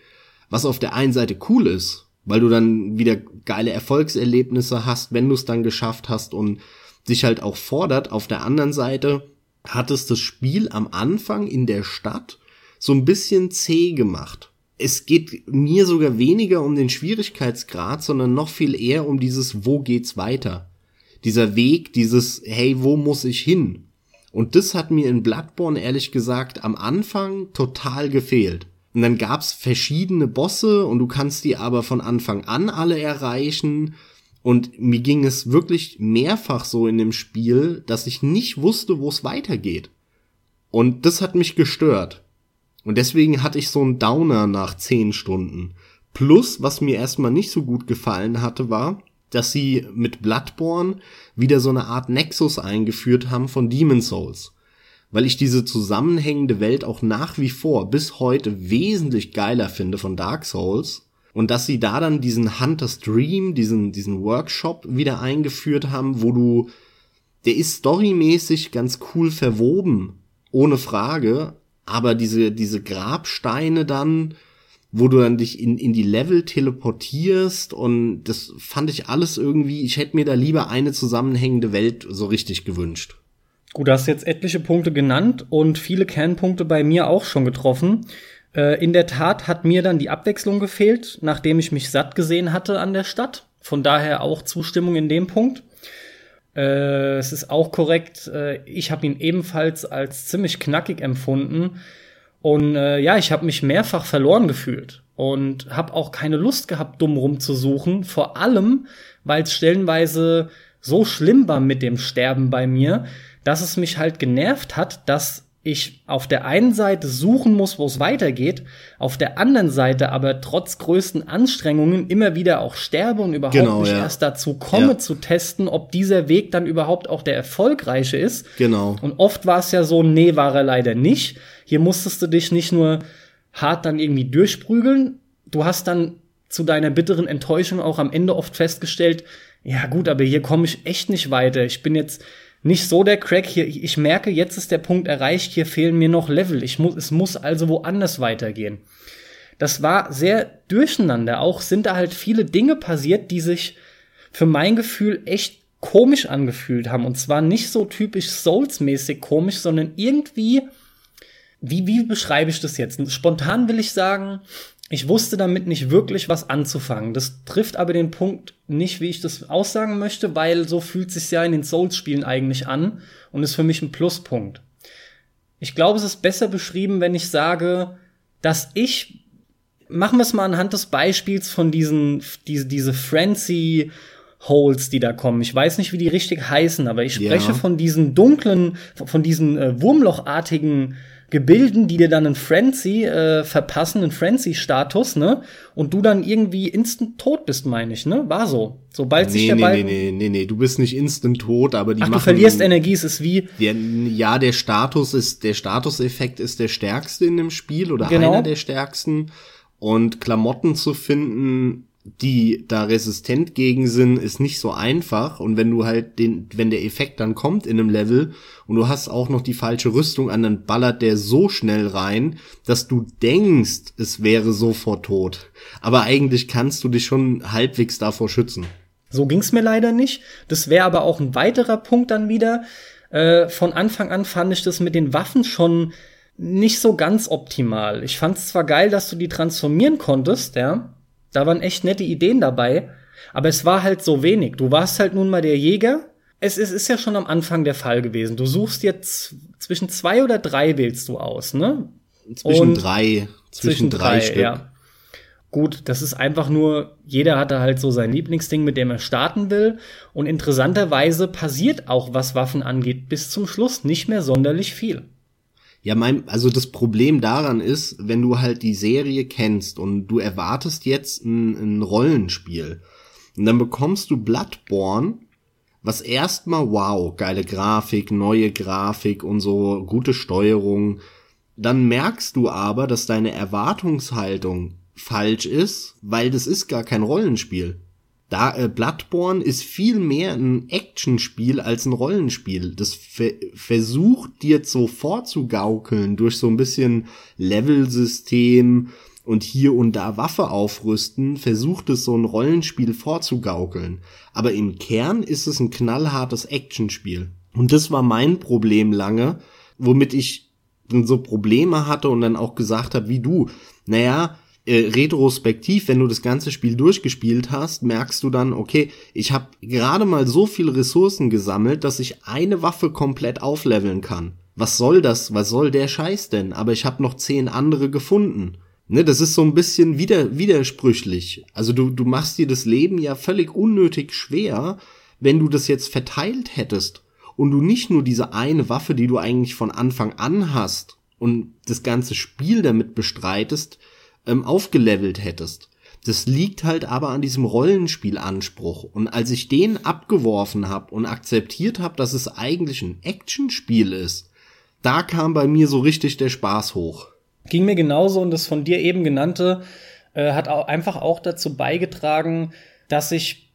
was auf der einen Seite cool ist, weil du dann wieder geile Erfolgserlebnisse hast, wenn du es dann geschafft hast und sich halt auch fordert. Auf der anderen Seite hat es das Spiel am Anfang in der Stadt so ein bisschen zäh gemacht. Es geht mir sogar weniger um den Schwierigkeitsgrad, sondern noch viel eher um dieses, wo geht's weiter? dieser Weg, dieses, hey, wo muss ich hin? Und das hat mir in Bloodborne ehrlich gesagt am Anfang total gefehlt. Und dann gab's verschiedene Bosse und du kannst die aber von Anfang an alle erreichen. Und mir ging es wirklich mehrfach so in dem Spiel, dass ich nicht wusste, wo es weitergeht. Und das hat mich gestört. Und deswegen hatte ich so einen Downer nach zehn Stunden. Plus, was mir erstmal nicht so gut gefallen hatte, war, dass sie mit Bloodborne wieder so eine Art Nexus eingeführt haben von Demon Souls. Weil ich diese zusammenhängende Welt auch nach wie vor bis heute wesentlich geiler finde von Dark Souls. Und dass sie da dann diesen Hunter's Dream, diesen, diesen Workshop wieder eingeführt haben, wo du, der ist storymäßig ganz cool verwoben, ohne Frage, aber diese, diese Grabsteine dann, wo du dann dich in, in die Level teleportierst und das fand ich alles irgendwie, ich hätte mir da lieber eine zusammenhängende Welt so richtig gewünscht. Gut, du hast jetzt etliche Punkte genannt und viele Kernpunkte bei mir auch schon getroffen. Äh, in der Tat hat mir dann die Abwechslung gefehlt, nachdem ich mich satt gesehen hatte an der Stadt. Von daher auch Zustimmung in dem Punkt. Äh, es ist auch korrekt, äh, ich habe ihn ebenfalls als ziemlich knackig empfunden. Und äh, ja, ich habe mich mehrfach verloren gefühlt und habe auch keine Lust gehabt, dumm rumzusuchen. Vor allem, weil es stellenweise so schlimm war mit dem Sterben bei mir, dass es mich halt genervt hat, dass ich auf der einen Seite suchen muss, wo es weitergeht, auf der anderen Seite aber trotz größten Anstrengungen immer wieder auch sterbe und überhaupt genau, nicht ja. erst dazu komme ja. zu testen, ob dieser Weg dann überhaupt auch der erfolgreiche ist. Genau. Und oft war es ja so, nee, war er leider nicht. Hier musstest du dich nicht nur hart dann irgendwie durchprügeln, du hast dann zu deiner bitteren Enttäuschung auch am Ende oft festgestellt, ja gut, aber hier komme ich echt nicht weiter. Ich bin jetzt nicht so der Crack hier. Ich merke, jetzt ist der Punkt erreicht, hier fehlen mir noch Level. Ich muss, es muss also woanders weitergehen. Das war sehr durcheinander. Auch sind da halt viele Dinge passiert, die sich für mein Gefühl echt komisch angefühlt haben. Und zwar nicht so typisch Souls-mäßig komisch, sondern irgendwie, wie, wie beschreibe ich das jetzt? Spontan will ich sagen, ich wusste damit nicht wirklich was anzufangen. Das trifft aber den Punkt nicht, wie ich das aussagen möchte, weil so fühlt es sich ja in den Souls-Spielen eigentlich an und ist für mich ein Pluspunkt. Ich glaube, es ist besser beschrieben, wenn ich sage, dass ich, machen wir es mal anhand des Beispiels von diesen, diese, diese Frenzy Holes, die da kommen. Ich weiß nicht, wie die richtig heißen, aber ich spreche ja. von diesen dunklen, von diesen äh, Wurmlochartigen Gebilden, die dir dann einen Frenzy äh, verpassen, einen Frenzy-Status, ne? Und du dann irgendwie instant tot bist, meine ich, ne? War so. Sobald nee, sich der nee, Ball. Nee, nee, nee, nee, du bist nicht instant tot, aber die Ach, machen. Du verlierst Energie, es ist wie. Der, ja, der Status ist, der Statuseffekt ist der stärkste in dem Spiel oder Genau. einer der stärksten. Und Klamotten zu finden, die da resistent gegen sind, ist nicht so einfach. Und wenn du halt den, wenn der Effekt dann kommt in einem Level und du hast auch noch die falsche Rüstung an, dann ballert der so schnell rein, dass du denkst, es wäre sofort tot. Aber eigentlich kannst du dich schon halbwegs davor schützen. So ging's mir leider nicht. Das wäre aber auch ein weiterer Punkt dann wieder. Äh, von Anfang an fand ich das mit den Waffen schon nicht so ganz optimal. Ich fand's zwar geil, dass du die transformieren konntest, ja. Da waren echt nette Ideen dabei, aber es war halt so wenig. Du warst halt nun mal der Jäger. Es ist, ist ja schon am Anfang der Fall gewesen. Du suchst jetzt zwischen zwei oder drei wählst du aus, ne? Zwischen Und drei, zwischen, zwischen drei, drei, Stück. ja. Gut, das ist einfach nur, jeder hatte halt so sein Lieblingsding, mit dem er starten will. Und interessanterweise passiert auch, was Waffen angeht, bis zum Schluss nicht mehr sonderlich viel. Ja, mein, also das Problem daran ist, wenn du halt die Serie kennst und du erwartest jetzt ein, ein Rollenspiel und dann bekommst du Bloodborne, was erstmal wow, geile Grafik, neue Grafik und so, gute Steuerung. Dann merkst du aber, dass deine Erwartungshaltung falsch ist, weil das ist gar kein Rollenspiel. Da äh, Bloodborne ist viel mehr ein Actionspiel als ein Rollenspiel. Das ver versucht dir so vorzugaukeln durch so ein bisschen Levelsystem und hier und da Waffe aufrüsten, versucht es so ein Rollenspiel vorzugaukeln. Aber im Kern ist es ein knallhartes Actionspiel. Und das war mein Problem lange, womit ich dann so Probleme hatte und dann auch gesagt habe, wie du, naja, äh, retrospektiv, wenn du das ganze Spiel durchgespielt hast, merkst du dann, okay, ich habe gerade mal so viele Ressourcen gesammelt, dass ich eine Waffe komplett aufleveln kann. Was soll das? Was soll der Scheiß denn? Aber ich habe noch zehn andere gefunden. Ne, das ist so ein bisschen wieder, widersprüchlich. Also du, du machst dir das Leben ja völlig unnötig schwer, wenn du das jetzt verteilt hättest und du nicht nur diese eine Waffe, die du eigentlich von Anfang an hast und das ganze Spiel damit bestreitest, ähm, aufgelevelt hättest. Das liegt halt aber an diesem Rollenspielanspruch. Und als ich den abgeworfen habe und akzeptiert habe, dass es eigentlich ein Actionspiel ist, da kam bei mir so richtig der Spaß hoch. Ging mir genauso und das von dir eben genannte äh, hat auch einfach auch dazu beigetragen, dass ich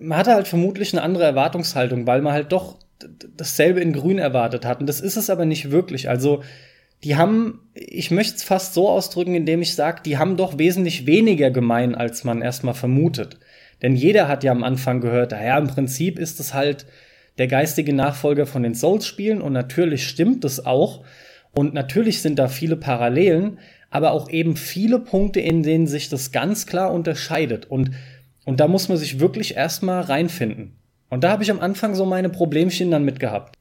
man hatte halt vermutlich eine andere Erwartungshaltung, weil man halt doch dasselbe in Grün erwartet hat. Und das ist es aber nicht wirklich. Also die haben, ich möchte es fast so ausdrücken, indem ich sage, die haben doch wesentlich weniger gemein, als man erstmal vermutet. Denn jeder hat ja am Anfang gehört, naja, im Prinzip ist es halt der geistige Nachfolger von den Souls-Spielen und natürlich stimmt es auch. Und natürlich sind da viele Parallelen, aber auch eben viele Punkte, in denen sich das ganz klar unterscheidet. Und, und da muss man sich wirklich erstmal reinfinden. Und da habe ich am Anfang so meine Problemchen dann mitgehabt.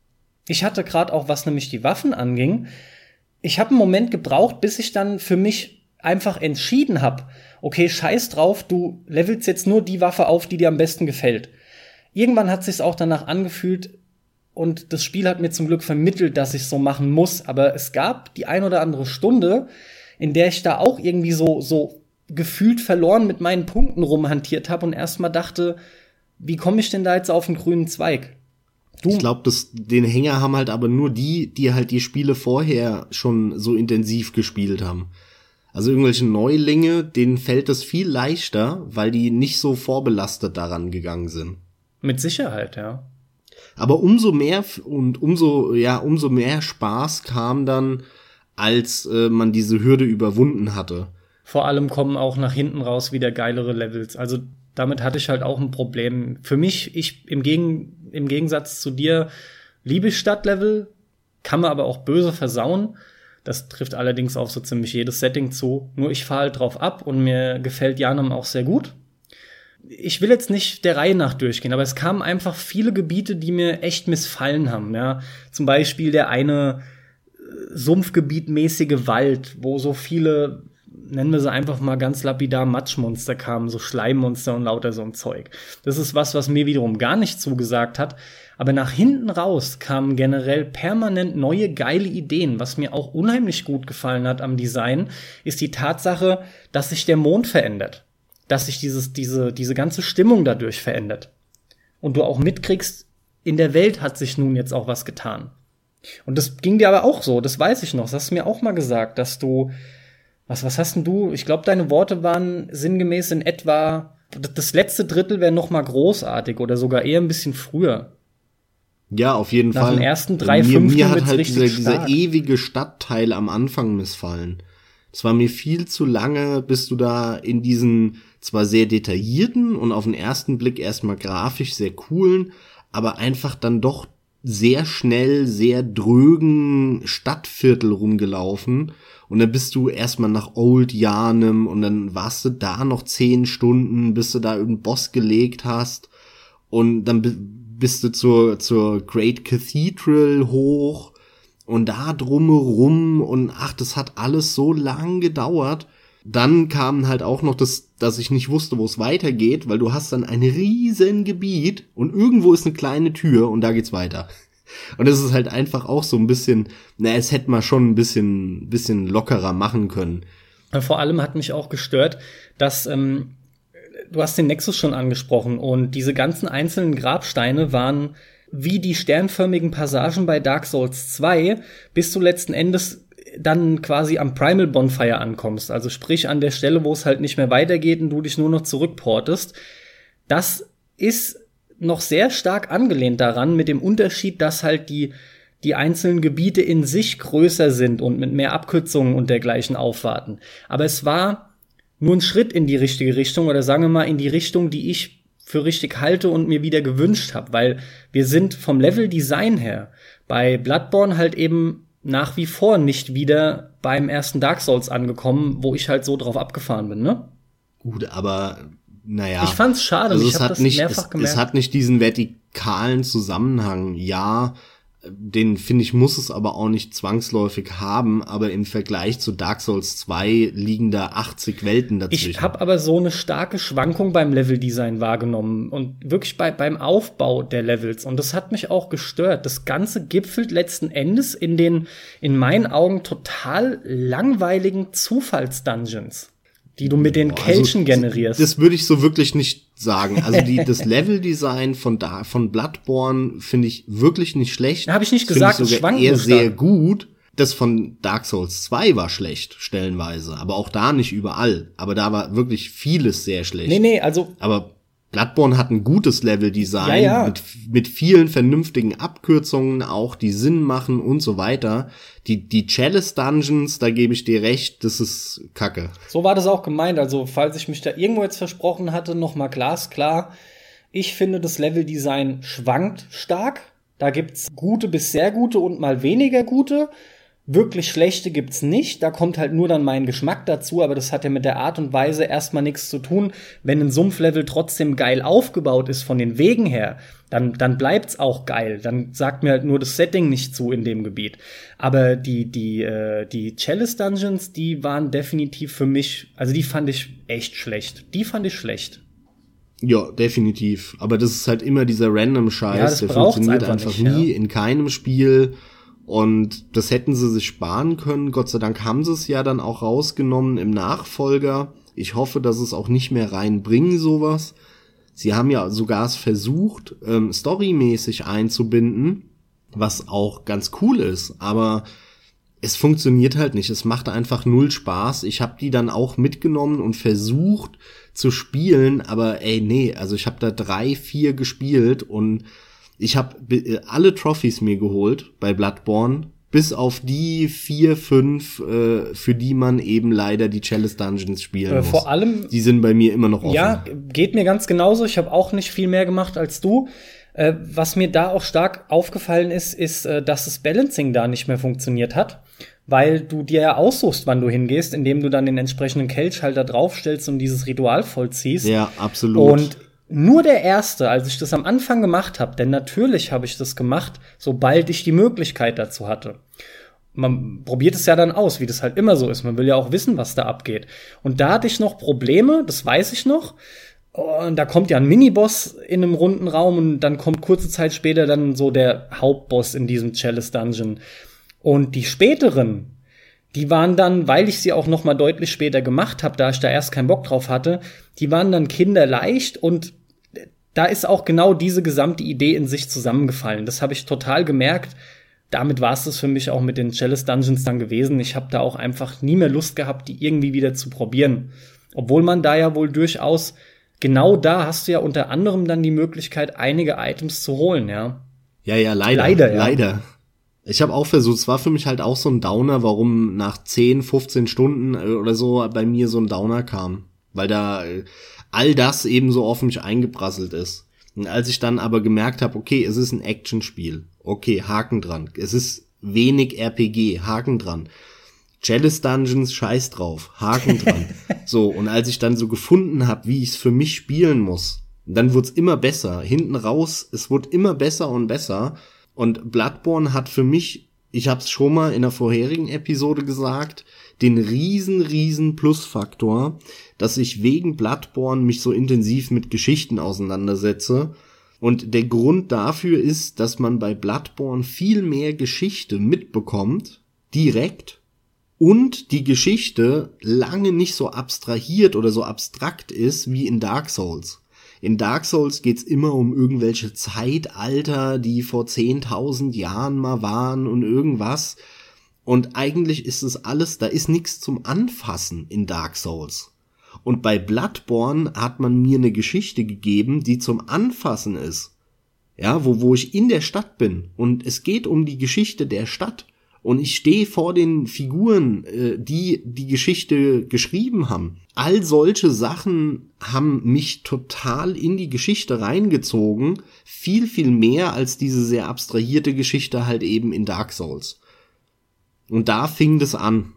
Ich hatte gerade auch, was nämlich die Waffen anging, ich habe einen Moment gebraucht, bis ich dann für mich einfach entschieden habe, okay, scheiß drauf, du levelst jetzt nur die Waffe auf, die dir am besten gefällt. Irgendwann hat sich's auch danach angefühlt und das Spiel hat mir zum Glück vermittelt, dass ich so machen muss, aber es gab die ein oder andere Stunde, in der ich da auch irgendwie so so gefühlt verloren mit meinen Punkten rumhantiert habe und erstmal dachte, wie komme ich denn da jetzt auf einen grünen Zweig? Du. Ich glaube, den Hänger haben halt aber nur die, die halt die Spiele vorher schon so intensiv gespielt haben. Also irgendwelche Neulinge, denen fällt es viel leichter, weil die nicht so vorbelastet daran gegangen sind. Mit Sicherheit, ja. Aber umso mehr und umso ja umso mehr Spaß kam dann, als äh, man diese Hürde überwunden hatte. Vor allem kommen auch nach hinten raus wieder geilere Levels. Also damit hatte ich halt auch ein Problem. Für mich, ich im, Gegen, im Gegensatz zu dir, liebe ich Stadtlevel, kann man aber auch böse versauen. Das trifft allerdings auf so ziemlich jedes Setting zu. Nur ich fahre halt drauf ab und mir gefällt Janum auch sehr gut. Ich will jetzt nicht der Reihe nach durchgehen, aber es kamen einfach viele Gebiete, die mir echt missfallen haben. Ja, zum Beispiel der eine äh, Sumpfgebietmäßige Wald, wo so viele nennen wir sie einfach mal ganz lapidar, Matschmonster kamen, so Schleimmonster und lauter so ein Zeug. Das ist was, was mir wiederum gar nicht zugesagt hat. Aber nach hinten raus kamen generell permanent neue geile Ideen. Was mir auch unheimlich gut gefallen hat am Design, ist die Tatsache, dass sich der Mond verändert. Dass sich dieses, diese, diese ganze Stimmung dadurch verändert. Und du auch mitkriegst, in der Welt hat sich nun jetzt auch was getan. Und das ging dir aber auch so, das weiß ich noch. Das hast du mir auch mal gesagt, dass du was, was hast denn du? Ich glaube, deine Worte waren sinngemäß in etwa, das letzte Drittel wäre noch mal großartig oder sogar eher ein bisschen früher. Ja, auf jeden Nach Fall. Nach den ersten drei, mir, fünf mir hat halt dieser, dieser ewige Stadtteil am Anfang missfallen. Es war mir viel zu lange, bis du da in diesen zwar sehr detaillierten und auf den ersten Blick erstmal grafisch sehr coolen, aber einfach dann doch sehr schnell, sehr drögen Stadtviertel rumgelaufen und dann bist du erstmal nach Old Yarnum und dann warst du da noch zehn Stunden, bis du da irgendeinen Boss gelegt hast. Und dann bist du zur, zur Great Cathedral hoch und da drumherum und ach, das hat alles so lang gedauert. Dann kam halt auch noch das, dass ich nicht wusste, wo es weitergeht, weil du hast dann ein riesen Gebiet und irgendwo ist eine kleine Tür und da geht's weiter. Und es ist halt einfach auch so ein bisschen, na, es hätte man schon ein bisschen, bisschen lockerer machen können. Vor allem hat mich auch gestört, dass ähm, du hast den Nexus schon angesprochen und diese ganzen einzelnen Grabsteine waren wie die sternförmigen Passagen bei Dark Souls 2, bis du letzten Endes dann quasi am Primal Bonfire ankommst. Also sprich an der Stelle, wo es halt nicht mehr weitergeht und du dich nur noch zurückportest. Das ist noch sehr stark angelehnt daran, mit dem Unterschied, dass halt die, die einzelnen Gebiete in sich größer sind und mit mehr Abkürzungen und dergleichen aufwarten. Aber es war nur ein Schritt in die richtige Richtung oder sagen wir mal in die Richtung, die ich für richtig halte und mir wieder gewünscht habe, weil wir sind vom Level Design her bei Bloodborne halt eben nach wie vor nicht wieder beim ersten Dark Souls angekommen, wo ich halt so drauf abgefahren bin, ne? Gut, aber naja. Ich fand's schade, also ich es habe hat das nicht, mehrfach es, gemerkt. es hat nicht diesen vertikalen Zusammenhang. Ja, den finde ich muss es aber auch nicht zwangsläufig haben, aber im Vergleich zu Dark Souls 2 liegen da 80 Welten dazwischen. Ich habe aber so eine starke Schwankung beim Leveldesign wahrgenommen und wirklich bei, beim Aufbau der Levels. Und das hat mich auch gestört. Das Ganze gipfelt letzten Endes in den, in meinen Augen, total langweiligen Zufallsdungeons, die du mit den Boah, Kelchen also, generierst. Das würde ich so wirklich nicht sagen. Also die, das Leveldesign von da, von Bloodborne finde ich wirklich nicht schlecht. Hab ich nicht Find gesagt, ich sogar eher sehr stark. gut. Das von Dark Souls 2 war schlecht, stellenweise. Aber auch da nicht überall. Aber da war wirklich vieles sehr schlecht. nee, nee, also Aber Bloodborne hat ein gutes Leveldesign Ja, ja. Mit, mit vielen vernünftigen Abkürzungen auch, die Sinn machen und so weiter. Die, die Chalice Dungeons, da gebe ich dir recht, das ist Kacke. So war das auch gemeint. Also, falls ich mich da irgendwo jetzt versprochen hatte, noch mal glasklar. Ich finde, das Leveldesign schwankt stark. Da gibt's gute bis sehr gute und mal weniger gute. Wirklich schlechte gibt's nicht. Da kommt halt nur dann mein Geschmack dazu, aber das hat ja mit der Art und Weise erstmal nichts zu tun. Wenn ein Sumpflevel trotzdem geil aufgebaut ist von den Wegen her, dann, dann bleibt's auch geil. Dann sagt mir halt nur das Setting nicht zu in dem Gebiet. Aber die, die, äh, die Chalice Dungeons, die waren definitiv für mich, also die fand ich echt schlecht. Die fand ich schlecht. Ja, definitiv. Aber das ist halt immer dieser random Ja, Scheiß, das der funktioniert einfach einfach, nicht, nie ja. in keinem Spiel. Und das hätten sie sich sparen können. Gott sei Dank haben sie es ja dann auch rausgenommen im Nachfolger. Ich hoffe, dass es auch nicht mehr reinbringen, sowas. Sie haben ja sogar es versucht, ähm, storymäßig einzubinden, was auch ganz cool ist, aber es funktioniert halt nicht. Es macht einfach null Spaß. Ich habe die dann auch mitgenommen und versucht zu spielen, aber ey, nee, also ich habe da drei, vier gespielt und ich habe alle Trophys mir geholt bei Bloodborne, bis auf die vier, fünf, äh, für die man eben leider die Chalice Dungeons spielen Äh, muss. vor allem die sind bei mir immer noch offen. Ja, geht mir ganz genauso. Ich habe auch nicht viel mehr gemacht als du. Äh, was mir da auch stark aufgefallen ist, ist, äh, dass das Balancing da nicht mehr funktioniert hat, weil du dir ja aussuchst, wann du hingehst, indem du dann den entsprechenden Kelch halt da draufstellst und dieses Ritual vollziehst. Ja, absolut. Und nur der erste, als ich das am Anfang gemacht habe, denn natürlich habe ich das gemacht, sobald ich die Möglichkeit dazu hatte. Man probiert es ja dann aus, wie das halt immer so ist. Man will ja auch wissen, was da abgeht. Und da hatte ich noch Probleme, das weiß ich noch. Und da kommt ja ein Miniboss in einem runden Raum und dann kommt kurze Zeit später dann so der Hauptboss in diesem Chalice Dungeon. Und die späteren, die waren dann, weil ich sie auch noch mal deutlich später gemacht habe, da ich da erst keinen Bock drauf hatte, die waren dann kinderleicht und da ist auch genau diese gesamte Idee in sich zusammengefallen. Das habe ich total gemerkt. Damit war es das für mich auch mit den Chalice Dungeons dann gewesen. Ich habe da auch einfach nie mehr Lust gehabt, die irgendwie wieder zu probieren. Obwohl man da ja wohl durchaus, genau da hast du ja unter anderem dann die Möglichkeit, einige Items zu holen, ja. Ja, ja, leider. Leider, ja. Leider. Ich habe auch versucht, es war für mich halt auch so ein Downer, warum nach 10, 15 Stunden äh, oder so bei mir so ein Downer kam. Weil da äh, all das eben so auf mich eingeprasselt ist. Und als ich dann aber gemerkt habe, okay, es ist ein Actionspiel. Okay, Haken dran. Es ist wenig RPG, Haken dran. Chalice Dungeons, scheiß drauf, Haken dran. so, und als ich dann so gefunden habe, wie ich es für mich spielen muss, dann wurde es immer besser. Hinten raus, es wurde immer besser und besser. Und Bloodborne hat für mich, ich habe es schon mal in der vorherigen Episode gesagt, den riesen, riesen Plusfaktor, dass ich wegen Bloodborne mich so intensiv mit Geschichten auseinandersetze. Und der Grund dafür ist, dass man bei Bloodborne viel mehr Geschichte mitbekommt, direkt, und die Geschichte lange nicht so abstrahiert oder so abstrakt ist wie in Dark Souls. In Dark Souls geht's immer um irgendwelche Zeitalter, die vor 10.000 Jahren mal waren und irgendwas. Und eigentlich ist es alles, da ist nichts zum Anfassen in Dark Souls. Und bei Bloodborne hat man mir eine Geschichte gegeben, die zum Anfassen ist. Ja, wo, wo ich in der Stadt bin. Und es geht um die Geschichte der Stadt. Und ich stehe vor den Figuren, äh, die die Geschichte geschrieben haben. All solche Sachen haben mich total in die Geschichte reingezogen. Viel, viel mehr als diese sehr abstrahierte Geschichte halt eben in Dark Souls. Und da fing das an.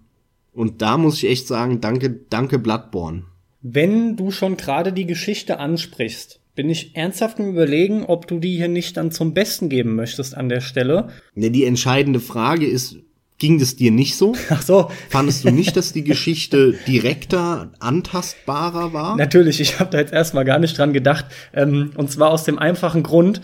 Und da muss ich echt sagen, danke, danke Bloodborne. Wenn du schon gerade die Geschichte ansprichst, bin ich ernsthaft im Überlegen, ob du die hier nicht dann zum Besten geben möchtest an der Stelle. Ne, die entscheidende Frage ist, ging das dir nicht so? Ach so. Fandest du nicht, dass die Geschichte direkter, antastbarer war? Natürlich, ich habe da jetzt erstmal gar nicht dran gedacht. Ähm, und zwar aus dem einfachen Grund,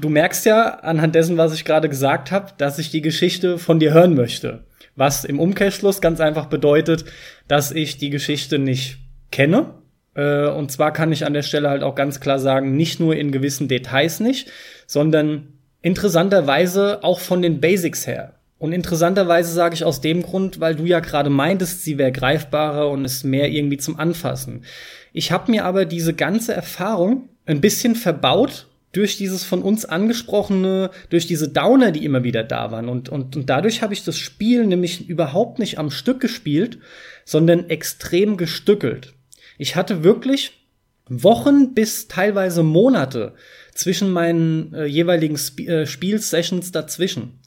du merkst ja anhand dessen, was ich gerade gesagt habe, dass ich die Geschichte von dir hören möchte. Was im Umkehrschluss ganz einfach bedeutet, dass ich die Geschichte nicht kenne. Äh, und zwar kann ich an der Stelle halt auch ganz klar sagen, nicht nur in gewissen Details nicht, sondern interessanterweise auch von den Basics her. Und interessanterweise sage ich aus dem Grund, weil du ja gerade meintest, sie wäre greifbarer und ist mehr irgendwie zum Anfassen. Ich habe mir aber diese ganze Erfahrung ein bisschen verbaut durch dieses von uns angesprochene, durch diese Downer, die immer wieder da waren. Und, und, und dadurch habe ich das Spiel nämlich überhaupt nicht am Stück gespielt, sondern extrem gestückelt. Ich hatte wirklich Wochen bis teilweise Monate zwischen meinen äh, jeweiligen Sp äh, Spielsessions dazwischen.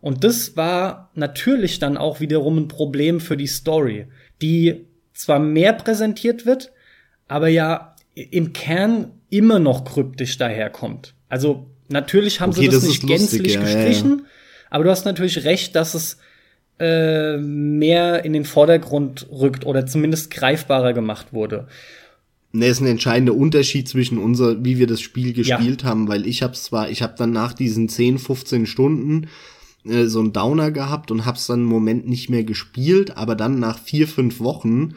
Und das war natürlich dann auch wiederum ein Problem für die Story, die zwar mehr präsentiert wird, aber ja im Kern immer noch kryptisch daherkommt. Also natürlich haben okay, sie das, das nicht gänzlich lustig, gestrichen, ja, ja. aber du hast natürlich recht, dass es äh, mehr in den Vordergrund rückt oder zumindest greifbarer gemacht wurde. Ne, ist ein entscheidender Unterschied zwischen unser, wie wir das Spiel gespielt ja. haben, weil ich hab's zwar, ich habe dann nach diesen 10, 15 Stunden äh, so einen Downer gehabt und hab's dann einen Moment nicht mehr gespielt, aber dann nach vier, fünf Wochen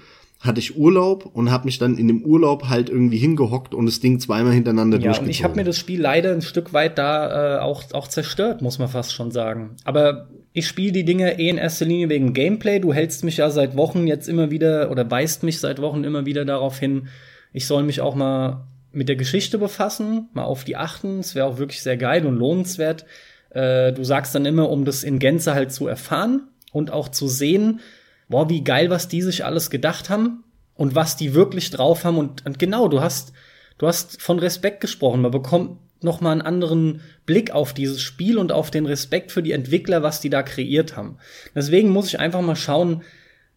hatte ich Urlaub und habe mich dann in dem Urlaub halt irgendwie hingehockt und das Ding zweimal hintereinander ja, Und ich habe mir das Spiel leider ein Stück weit da äh, auch, auch zerstört, muss man fast schon sagen. Aber ich spiele die Dinge eh in erster Linie wegen Gameplay. Du hältst mich ja seit Wochen jetzt immer wieder oder weist mich seit Wochen immer wieder darauf hin, ich soll mich auch mal mit der Geschichte befassen, mal auf die achten. Es wäre auch wirklich sehr geil und lohnenswert. Äh, du sagst dann immer, um das in Gänze halt zu erfahren und auch zu sehen, boah, wie geil, was die sich alles gedacht haben und was die wirklich drauf haben. Und, und genau, du hast, du hast von Respekt gesprochen. Man bekommt noch mal einen anderen Blick auf dieses Spiel und auf den Respekt für die Entwickler, was die da kreiert haben. Deswegen muss ich einfach mal schauen,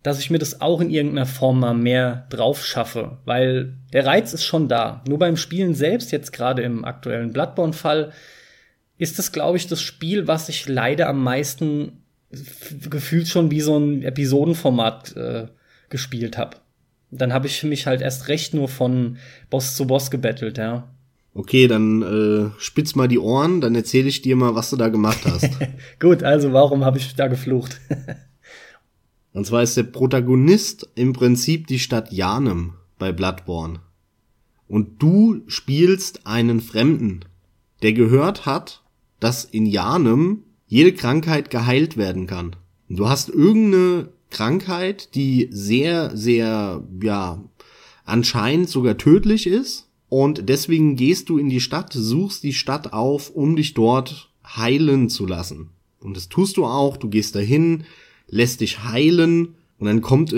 dass ich mir das auch in irgendeiner Form mal mehr drauf schaffe, weil der Reiz ist schon da. Nur beim Spielen selbst, jetzt gerade im aktuellen Bloodborne-Fall, ist das, glaube ich, das Spiel, was ich leider am meisten gefühlt schon wie so ein Episodenformat äh, gespielt habe. Dann habe ich mich halt erst recht nur von Boss zu Boss gebettelt, ja. Okay, dann äh, spitz mal die Ohren, dann erzähle ich dir mal, was du da gemacht hast. Gut, also warum habe ich da geflucht? Und zwar ist der Protagonist im Prinzip die Stadt Janem bei Bloodborne. Und du spielst einen Fremden, der gehört hat, dass in Janem jede Krankheit geheilt werden kann. Du hast irgendeine Krankheit, die sehr, sehr, ja, anscheinend sogar tödlich ist. Und deswegen gehst du in die Stadt, suchst die Stadt auf, um dich dort heilen zu lassen. Und das tust du auch. Du gehst dahin, lässt dich heilen. Und dann kommt,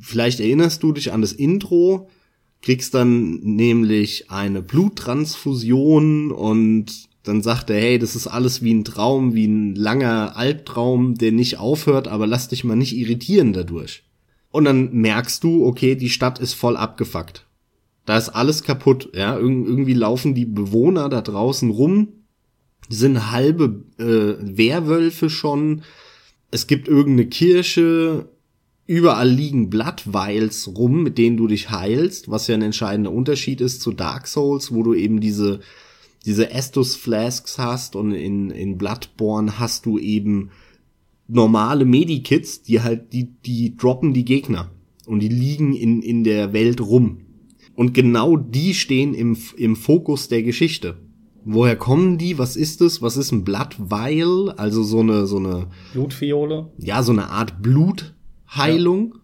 vielleicht erinnerst du dich an das Intro, kriegst dann nämlich eine Bluttransfusion und dann sagt er, hey, das ist alles wie ein Traum, wie ein langer Albtraum, der nicht aufhört, aber lass dich mal nicht irritieren dadurch. Und dann merkst du, okay, die Stadt ist voll abgefuckt. Da ist alles kaputt, ja. Ir irgendwie laufen die Bewohner da draußen rum, sind halbe äh, Werwölfe schon. Es gibt irgendeine Kirche, überall liegen Bloodvials rum, mit denen du dich heilst, was ja ein entscheidender Unterschied ist zu Dark Souls, wo du eben diese diese Estus Flasks hast und in, in Bloodborne hast du eben normale Medikits, die halt, die, die droppen die Gegner und die liegen in, in der Welt rum. Und genau die stehen im, im Fokus der Geschichte. Woher kommen die? Was ist es? Was ist ein Bloodvial? Also so eine, so eine. Blutfiole? Ja, so eine Art Blutheilung. Ja.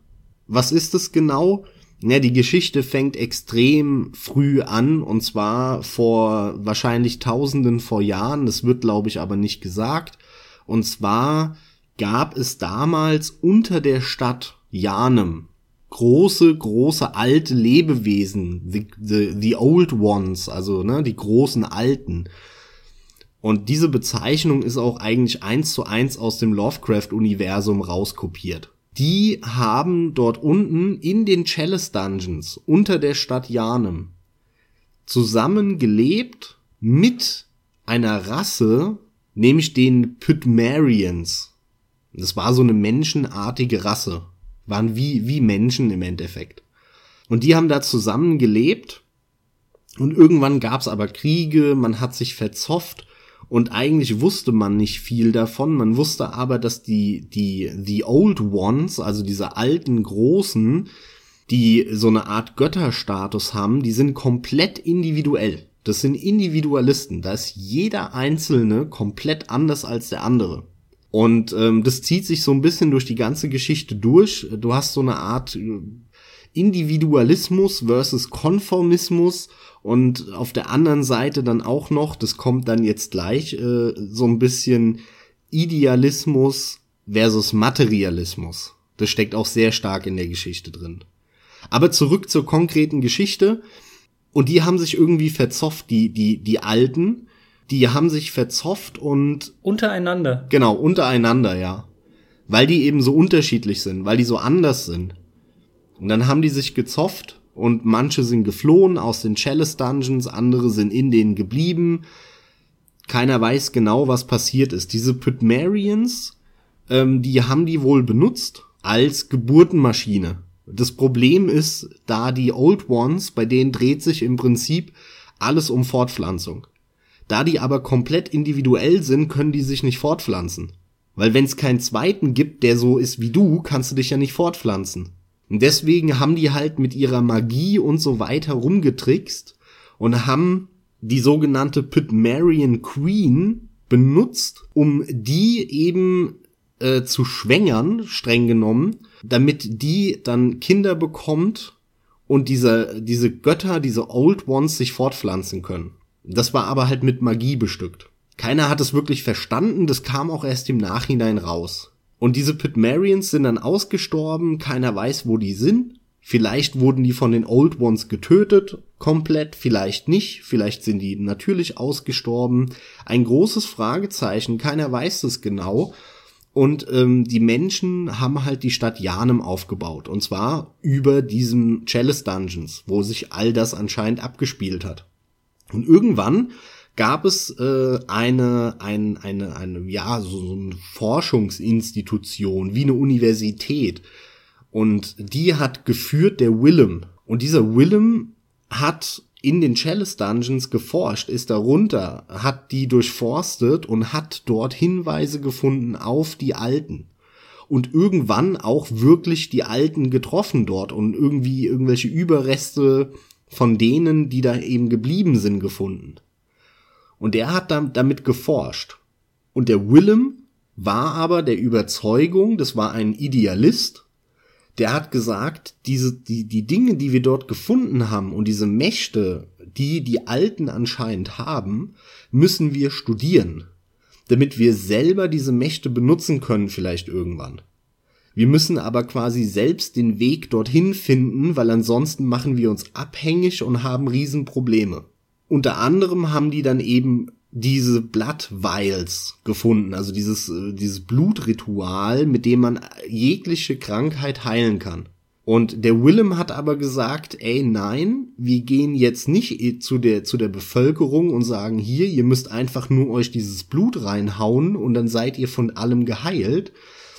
Was ist es genau? Ja, die Geschichte fängt extrem früh an und zwar vor wahrscheinlich Tausenden vor Jahren. Das wird, glaube ich, aber nicht gesagt. Und zwar gab es damals unter der Stadt Janem große, große alte Lebewesen, the, the, the old ones, also ne, die großen Alten. Und diese Bezeichnung ist auch eigentlich eins zu eins aus dem Lovecraft-Universum rauskopiert. Die haben dort unten in den Chalice Dungeons unter der Stadt Janem zusammen gelebt mit einer Rasse, nämlich den Pythmarians. Das war so eine menschenartige Rasse. Waren wie, wie Menschen im Endeffekt. Und die haben da zusammen gelebt. Und irgendwann gab's aber Kriege, man hat sich verzofft und eigentlich wusste man nicht viel davon. Man wusste aber, dass die, die, the old ones, also diese alten Großen, die so eine Art Götterstatus haben, die sind komplett individuell. Das sind Individualisten. Da ist jeder Einzelne komplett anders als der andere. Und ähm, das zieht sich so ein bisschen durch die ganze Geschichte durch. Du hast so eine Art äh, Individualismus versus Konformismus und auf der anderen Seite dann auch noch, das kommt dann jetzt gleich, äh, so ein bisschen Idealismus versus Materialismus. Das steckt auch sehr stark in der Geschichte drin. Aber zurück zur konkreten Geschichte. Und die haben sich irgendwie verzofft, die, die, die Alten. Die haben sich verzofft und. Untereinander. Genau, untereinander, ja. Weil die eben so unterschiedlich sind, weil die so anders sind. Und dann haben die sich gezofft und manche sind geflohen aus den Chalice Dungeons, andere sind in denen geblieben. Keiner weiß genau, was passiert ist. Diese Pythmarians, ähm, die haben die wohl benutzt als Geburtenmaschine. Das Problem ist, da die Old Ones, bei denen dreht sich im Prinzip alles um Fortpflanzung. Da die aber komplett individuell sind, können die sich nicht fortpflanzen. Weil wenn es keinen zweiten gibt, der so ist wie du, kannst du dich ja nicht fortpflanzen. Und deswegen haben die halt mit ihrer Magie und so weiter rumgetrickst und haben die sogenannte Pitmarian Queen benutzt, um die eben äh, zu schwängern, streng genommen, damit die dann Kinder bekommt und diese, diese Götter, diese Old Ones sich fortpflanzen können. Das war aber halt mit Magie bestückt. Keiner hat es wirklich verstanden, das kam auch erst im Nachhinein raus. Und diese Pitmarians sind dann ausgestorben, keiner weiß, wo die sind. Vielleicht wurden die von den Old Ones getötet, komplett, vielleicht nicht, vielleicht sind die natürlich ausgestorben. Ein großes Fragezeichen, keiner weiß das genau. Und ähm, die Menschen haben halt die Stadt Janem aufgebaut. Und zwar über diesen Chalice Dungeons, wo sich all das anscheinend abgespielt hat. Und irgendwann gab es äh, eine, ein, eine, eine, ja, so, so eine Forschungsinstitution, wie eine Universität. Und die hat geführt der Willem. Und dieser Willem hat in den Chalice Dungeons geforscht, ist darunter, hat die durchforstet und hat dort Hinweise gefunden auf die Alten. Und irgendwann auch wirklich die Alten getroffen dort und irgendwie irgendwelche Überreste von denen, die da eben geblieben sind, gefunden. Und er hat damit geforscht. Und der Willem war aber der Überzeugung, das war ein Idealist, der hat gesagt, diese, die, die Dinge, die wir dort gefunden haben und diese Mächte, die die Alten anscheinend haben, müssen wir studieren, damit wir selber diese Mächte benutzen können vielleicht irgendwann. Wir müssen aber quasi selbst den Weg dorthin finden, weil ansonsten machen wir uns abhängig und haben Riesenprobleme unter anderem haben die dann eben diese Blood Vials gefunden, also dieses, äh, dieses Blutritual, mit dem man jegliche Krankheit heilen kann. Und der Willem hat aber gesagt, ey, nein, wir gehen jetzt nicht zu der, zu der Bevölkerung und sagen, hier, ihr müsst einfach nur euch dieses Blut reinhauen und dann seid ihr von allem geheilt,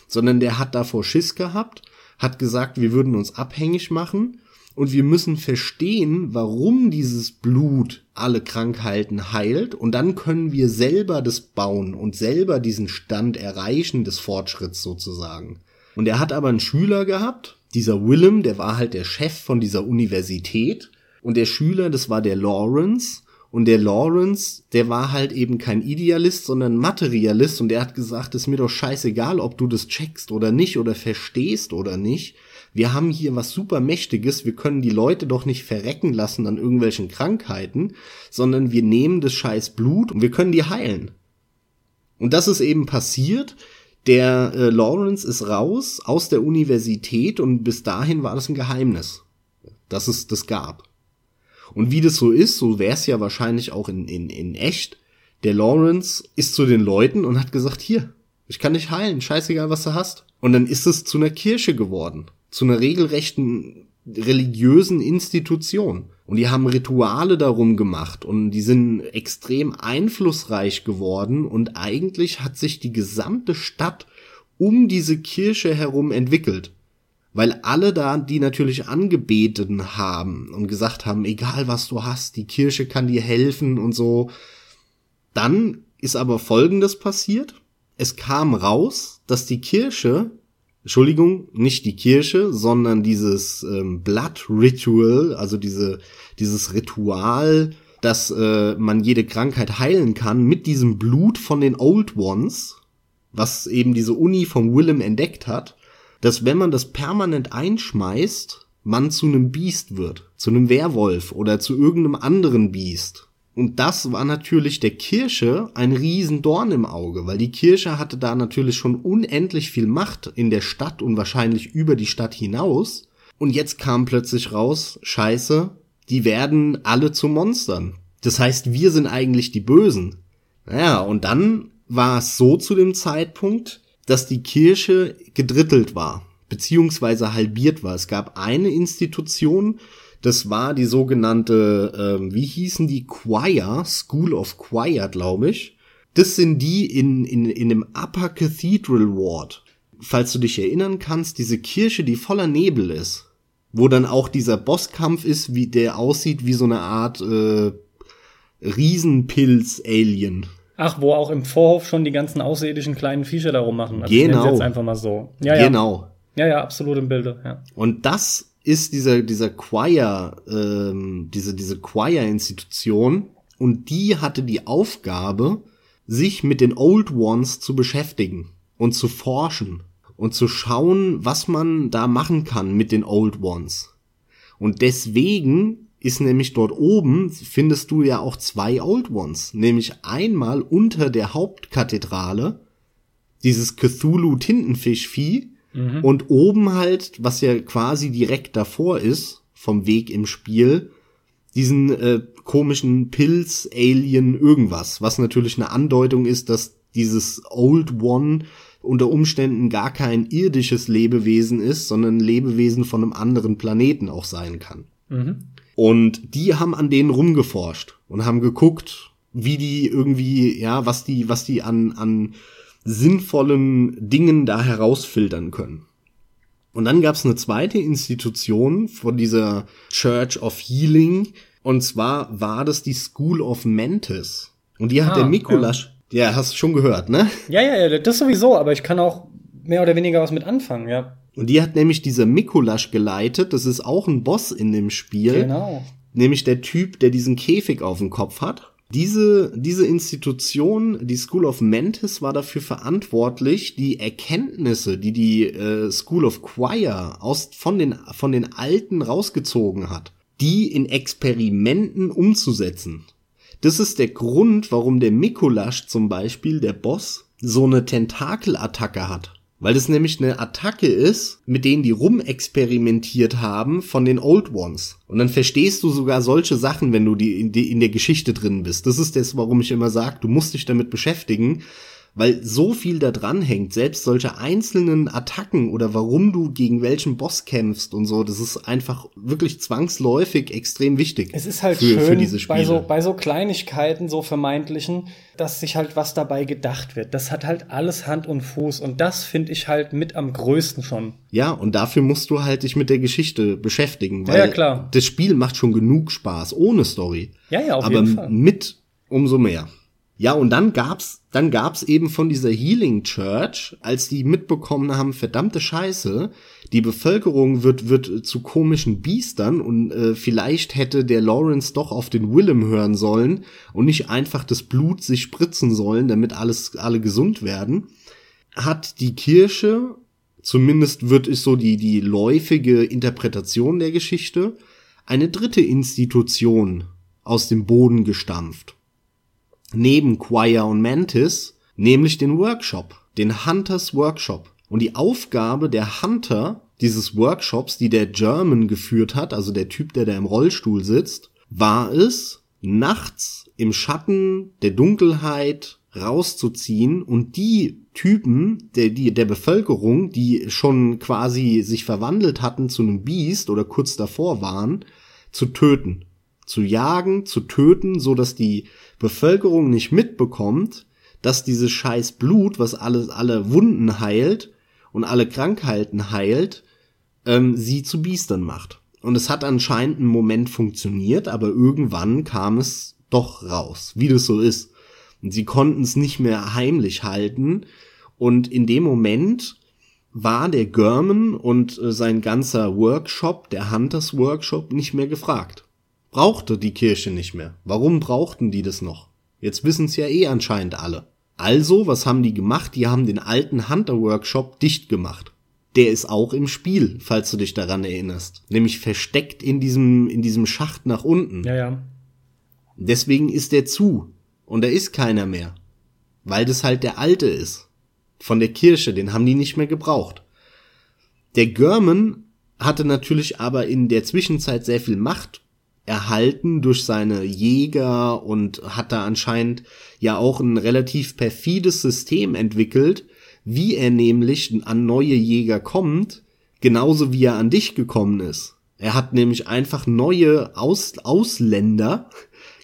sondern der hat davor Schiss gehabt, hat gesagt, wir würden uns abhängig machen und wir müssen verstehen, warum dieses Blut alle Krankheiten heilt. Und dann können wir selber das bauen und selber diesen Stand erreichen des Fortschritts sozusagen. Und er hat aber einen Schüler gehabt, dieser Willem, der war halt der Chef von dieser Universität. Und der Schüler, das war der Lawrence. Und der Lawrence, der war halt eben kein Idealist, sondern Materialist. Und der hat gesagt, es ist mir doch scheißegal, ob du das checkst oder nicht oder verstehst oder nicht wir haben hier was super Mächtiges, wir können die Leute doch nicht verrecken lassen an irgendwelchen Krankheiten, sondern wir nehmen das scheiß Blut und wir können die heilen. Und das ist eben passiert. Der äh, Lawrence ist raus aus der Universität und bis dahin war das ein Geheimnis, dass es das gab. Und wie das so ist, so wäre es ja wahrscheinlich auch in, in, in echt, der Lawrence ist zu den Leuten und hat gesagt, hier, ich kann dich heilen, scheißegal, was du hast. Und dann ist es zu einer Kirche geworden, zu einer regelrechten religiösen Institution. Und die haben Rituale darum gemacht und die sind extrem einflussreich geworden und eigentlich hat sich die gesamte Stadt um diese Kirche herum entwickelt. Weil alle da, die natürlich angebeten haben und gesagt haben, egal was du hast, die Kirche kann dir helfen und so. Dann ist aber Folgendes passiert. Es kam raus, dass die Kirche Entschuldigung, nicht die Kirche, sondern dieses ähm, Blood Ritual, also diese, dieses Ritual, dass äh, man jede Krankheit heilen kann mit diesem Blut von den Old Ones, was eben diese Uni von Willem entdeckt hat, dass wenn man das permanent einschmeißt, man zu einem Biest wird, zu einem Werwolf oder zu irgendeinem anderen Biest. Und das war natürlich der Kirche ein Riesendorn im Auge, weil die Kirche hatte da natürlich schon unendlich viel Macht in der Stadt und wahrscheinlich über die Stadt hinaus. Und jetzt kam plötzlich raus, scheiße, die werden alle zu Monstern. Das heißt, wir sind eigentlich die Bösen. Naja, und dann war es so zu dem Zeitpunkt, dass die Kirche gedrittelt war, beziehungsweise halbiert war. Es gab eine Institution, das war die sogenannte, ähm, wie hießen die, Choir, School of Choir, glaube ich. Das sind die in, in, in dem Upper Cathedral Ward. Falls du dich erinnern kannst, diese Kirche, die voller Nebel ist, wo dann auch dieser Bosskampf ist, wie der aussieht wie so eine Art äh, Riesenpilz-Alien. Ach, wo auch im Vorhof schon die ganzen außerirdischen kleinen Viecher darum machen. Also genau. jetzt einfach mal so. Ja, ja. Genau. Ja, ja, absolut im Bilde. Ja. Und das ist dieser, dieser Choir, ähm, diese, diese Choir-Institution und die hatte die Aufgabe, sich mit den Old Ones zu beschäftigen und zu forschen und zu schauen, was man da machen kann mit den Old Ones. Und deswegen ist nämlich dort oben, findest du ja auch zwei Old Ones, nämlich einmal unter der Hauptkathedrale, dieses Cthulhu-Tintenfischvieh, Mhm. Und oben halt, was ja quasi direkt davor ist, vom Weg im Spiel, diesen äh, komischen Pilz, Alien, irgendwas, was natürlich eine Andeutung ist, dass dieses Old One unter Umständen gar kein irdisches Lebewesen ist, sondern ein Lebewesen von einem anderen Planeten auch sein kann. Mhm. Und die haben an denen rumgeforscht und haben geguckt, wie die irgendwie, ja, was die, was die an, an sinnvollen Dingen da herausfiltern können. Und dann gab es eine zweite Institution von dieser Church of Healing, und zwar war das die School of Mantis. Und die hat ah, der Mikulasch, ja. ja, hast du schon gehört, ne? Ja, ja, ja, das sowieso, aber ich kann auch mehr oder weniger was mit anfangen, ja. Und die hat nämlich dieser Mikulasch geleitet, das ist auch ein Boss in dem Spiel. Genau. Nämlich der Typ, der diesen Käfig auf dem Kopf hat. Diese, diese Institution, die School of Mantis, war dafür verantwortlich, die Erkenntnisse, die die äh, School of Choir aus, von, den, von den Alten rausgezogen hat, die in Experimenten umzusetzen. Das ist der Grund, warum der Mikulasch zum Beispiel, der Boss, so eine Tentakelattacke hat. Weil das nämlich eine Attacke ist, mit denen die rumexperimentiert haben von den Old Ones. Und dann verstehst du sogar solche Sachen, wenn du die in, die in der Geschichte drin bist. Das ist das, warum ich immer sage, du musst dich damit beschäftigen, weil so viel da dran hängt, selbst solche einzelnen Attacken oder warum du gegen welchen Boss kämpfst und so, das ist einfach wirklich zwangsläufig extrem wichtig. Es ist halt für, schön für. Bei, so, bei so Kleinigkeiten, so vermeintlichen, dass sich halt was dabei gedacht wird. Das hat halt alles Hand und Fuß und das finde ich halt mit am größten schon. Ja, und dafür musst du halt dich mit der Geschichte beschäftigen, weil ja, klar. das Spiel macht schon genug Spaß ohne Story. Ja, ja, auf aber jeden Fall. mit umso mehr. Ja, und dann gab's, dann gab's eben von dieser Healing Church, als die mitbekommen haben, verdammte Scheiße, die Bevölkerung wird, wird zu komischen Biestern und äh, vielleicht hätte der Lawrence doch auf den Willem hören sollen und nicht einfach das Blut sich spritzen sollen, damit alles, alle gesund werden, hat die Kirche, zumindest wird es so die, die läufige Interpretation der Geschichte, eine dritte Institution aus dem Boden gestampft neben Choir und Mantis, nämlich den Workshop, den Hunters Workshop. Und die Aufgabe der Hunter dieses Workshops, die der German geführt hat, also der Typ, der da im Rollstuhl sitzt, war es, nachts im Schatten der Dunkelheit rauszuziehen und die Typen der, die, der Bevölkerung, die schon quasi sich verwandelt hatten zu einem Biest oder kurz davor waren, zu töten. Zu jagen, zu töten, so dass die Bevölkerung nicht mitbekommt, dass dieses scheiß Blut, was alles, alle Wunden heilt und alle Krankheiten heilt, ähm, sie zu Biestern macht. Und es hat anscheinend einen Moment funktioniert, aber irgendwann kam es doch raus, wie das so ist. Und sie konnten es nicht mehr heimlich halten. Und in dem Moment war der German und äh, sein ganzer Workshop, der Hunters Workshop, nicht mehr gefragt. Brauchte die Kirche nicht mehr. Warum brauchten die das noch? Jetzt wissen es ja eh anscheinend alle. Also, was haben die gemacht? Die haben den alten Hunter Workshop dicht gemacht. Der ist auch im Spiel, falls du dich daran erinnerst. Nämlich versteckt in diesem, in diesem Schacht nach unten. Ja, ja. Deswegen ist der zu. Und da ist keiner mehr. Weil das halt der alte ist. Von der Kirche, den haben die nicht mehr gebraucht. Der German hatte natürlich aber in der Zwischenzeit sehr viel Macht erhalten durch seine Jäger und hat da anscheinend ja auch ein relativ perfides System entwickelt, wie er nämlich an neue Jäger kommt, genauso wie er an dich gekommen ist. Er hat nämlich einfach neue Aus Ausländer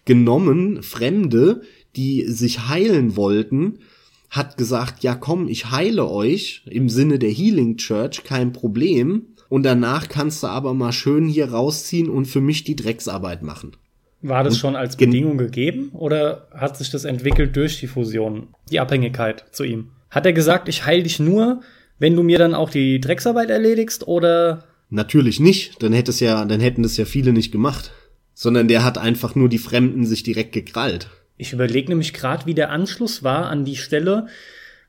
genommen, Fremde, die sich heilen wollten, hat gesagt, ja komm, ich heile euch im Sinne der Healing Church, kein Problem und danach kannst du aber mal schön hier rausziehen und für mich die Drecksarbeit machen. War das und schon als Bedingung gegeben oder hat sich das entwickelt durch die Fusion, die Abhängigkeit zu ihm? Hat er gesagt, ich heile dich nur, wenn du mir dann auch die Drecksarbeit erledigst oder? Natürlich nicht, dann hätte es ja, dann hätten das ja viele nicht gemacht. Sondern der hat einfach nur die Fremden sich direkt gekrallt. Ich überlege nämlich gerade, wie der Anschluss war an die Stelle,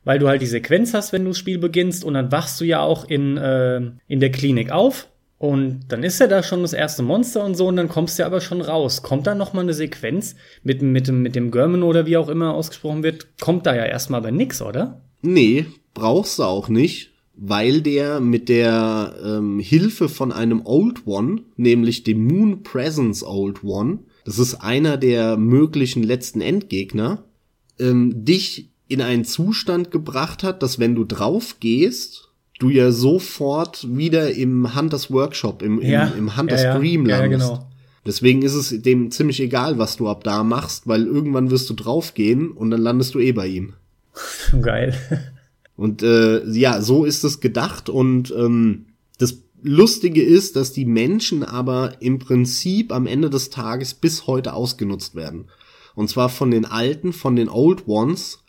weil du halt die Sequenz hast, wenn du das Spiel beginnst und dann wachst du ja auch in, äh, in der Klinik auf und dann ist ja da schon das erste Monster und so und dann kommst du ja aber schon raus. Kommt da noch mal eine Sequenz mit, mit, dem, mit dem German oder wie auch immer ausgesprochen wird? Kommt da ja erstmal aber nix, oder? Nee, brauchst du auch nicht, weil der mit der ähm, Hilfe von einem Old One, nämlich dem Moon Presence Old One, das ist einer der möglichen letzten Endgegner, ähm, dich in einen Zustand gebracht hat, dass wenn du drauf gehst, du ja sofort wieder im Hunters Workshop, im, ja, im, im Hunters ja, Dream ja, landest. Ja, genau. Deswegen ist es dem ziemlich egal, was du ab da machst, weil irgendwann wirst du draufgehen und dann landest du eh bei ihm. Geil. Und äh, ja, so ist es gedacht und ähm, das Lustige ist, dass die Menschen aber im Prinzip am Ende des Tages bis heute ausgenutzt werden. Und zwar von den Alten, von den Old Ones,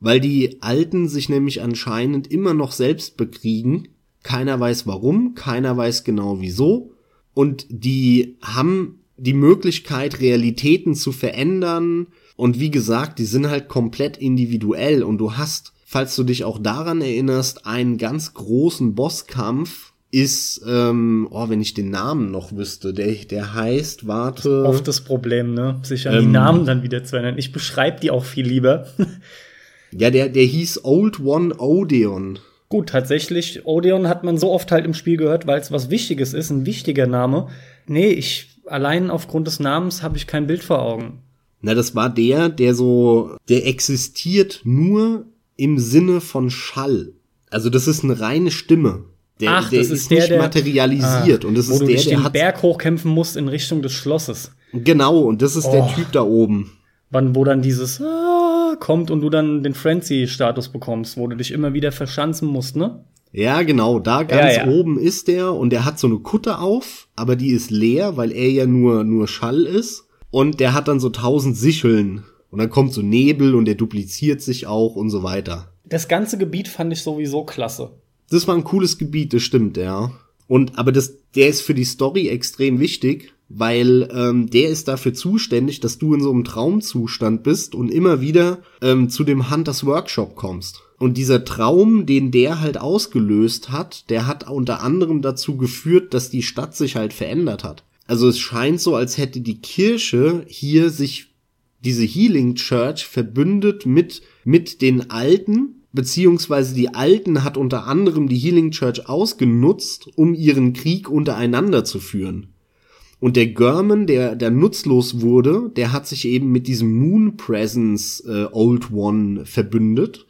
weil die Alten sich nämlich anscheinend immer noch selbst bekriegen. Keiner weiß warum, keiner weiß genau wieso. Und die haben die Möglichkeit, Realitäten zu verändern. Und wie gesagt, die sind halt komplett individuell. Und du hast, falls du dich auch daran erinnerst, einen ganz großen Bosskampf ist, ähm, oh, wenn ich den Namen noch wüsste, der, der heißt, warte. Oft das Problem, ne? Sich an ähm, die Namen dann wieder zu erinnern. Ich beschreibe die auch viel lieber. Ja, der, der hieß Old One Odeon. Gut, tatsächlich, Odeon hat man so oft halt im Spiel gehört, weil es was Wichtiges ist, ein wichtiger Name. Nee, ich, allein aufgrund des Namens habe ich kein Bild vor Augen. Na, das war der, der so, der existiert nur im Sinne von Schall. Also das ist eine reine Stimme. Der, Ach, der das ist, ist der, nicht der, materialisiert. Ah, und das ist der, der den. Berg hochkämpfen musst in Richtung des Schlosses. Genau, und das ist Oh. der Typ da oben. Wann, wo dann dieses ah, kommt und du dann den Frenzy-Status bekommst, wo du dich immer wieder verschanzen musst, ne? Ja, genau, da ganz Ja, ja. oben ist der und der hat so eine Kutte auf, aber die ist leer, weil er ja nur, nur Schall ist. Und der hat dann so tausend Sicheln. Und dann kommt so Nebel und der dupliziert sich auch und so weiter. Das ganze Gebiet fand ich sowieso klasse. Das war ein cooles Gebiet, das stimmt, ja. Und aber das, der ist für die Story extrem wichtig, weil ähm, der ist dafür zuständig, dass du in so einem Traumzustand bist und immer wieder ähm, zu dem Hunters Workshop kommst. Und dieser Traum, den der halt ausgelöst hat, der hat unter anderem dazu geführt, dass die Stadt sich halt verändert hat. Also es scheint so, als hätte die Kirche hier sich diese Healing Church verbündet mit, mit den Alten, beziehungsweise die Alten hat unter anderem die Healing Church ausgenutzt, um ihren Krieg untereinander zu führen. Und der German, der, der nutzlos wurde, der hat sich eben mit diesem Moon Presence äh, Old One verbündet.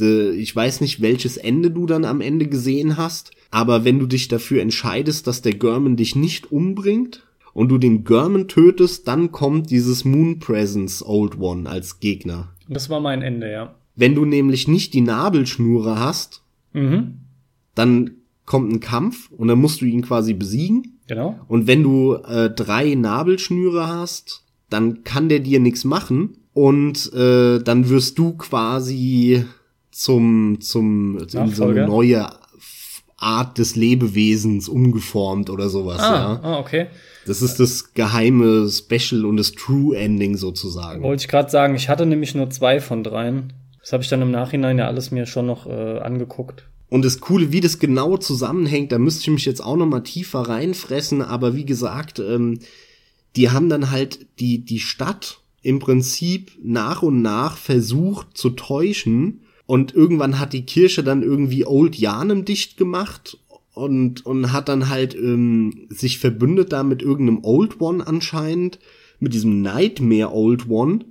Äh, ich weiß nicht, welches Ende du dann am Ende gesehen hast, aber wenn du dich dafür entscheidest, dass der German dich nicht umbringt und du den German tötest, dann kommt dieses Moon Presence Old One als Gegner. Das war mein Ende, ja. Wenn du nämlich nicht die Nabelschnure hast, Mhm. dann kommt ein Kampf und dann musst du ihn quasi besiegen. Genau. Und wenn du äh, drei Nabelschnüre hast, dann kann der dir nichts machen und äh, dann wirst du quasi zum zum in so eine neue Art des Lebewesens umgeformt oder sowas. Ah, Ja, ah, okay. das ist das geheime Special und das True Ending sozusagen. Wollte ich gerade sagen, ich hatte nämlich nur zwei von dreien. Das habe ich dann im Nachhinein ja alles mir schon noch äh, angeguckt. Und das Coole, wie das genau zusammenhängt, da müsste ich mich jetzt auch noch mal tiefer reinfressen. Aber wie gesagt, ähm, die haben dann halt die, die Stadt im Prinzip nach und nach versucht zu täuschen. Und irgendwann hat die Kirche dann irgendwie Old Janem dicht gemacht und, und hat dann halt ähm, sich verbündet da mit irgendeinem Old One anscheinend, mit diesem Nightmare Old One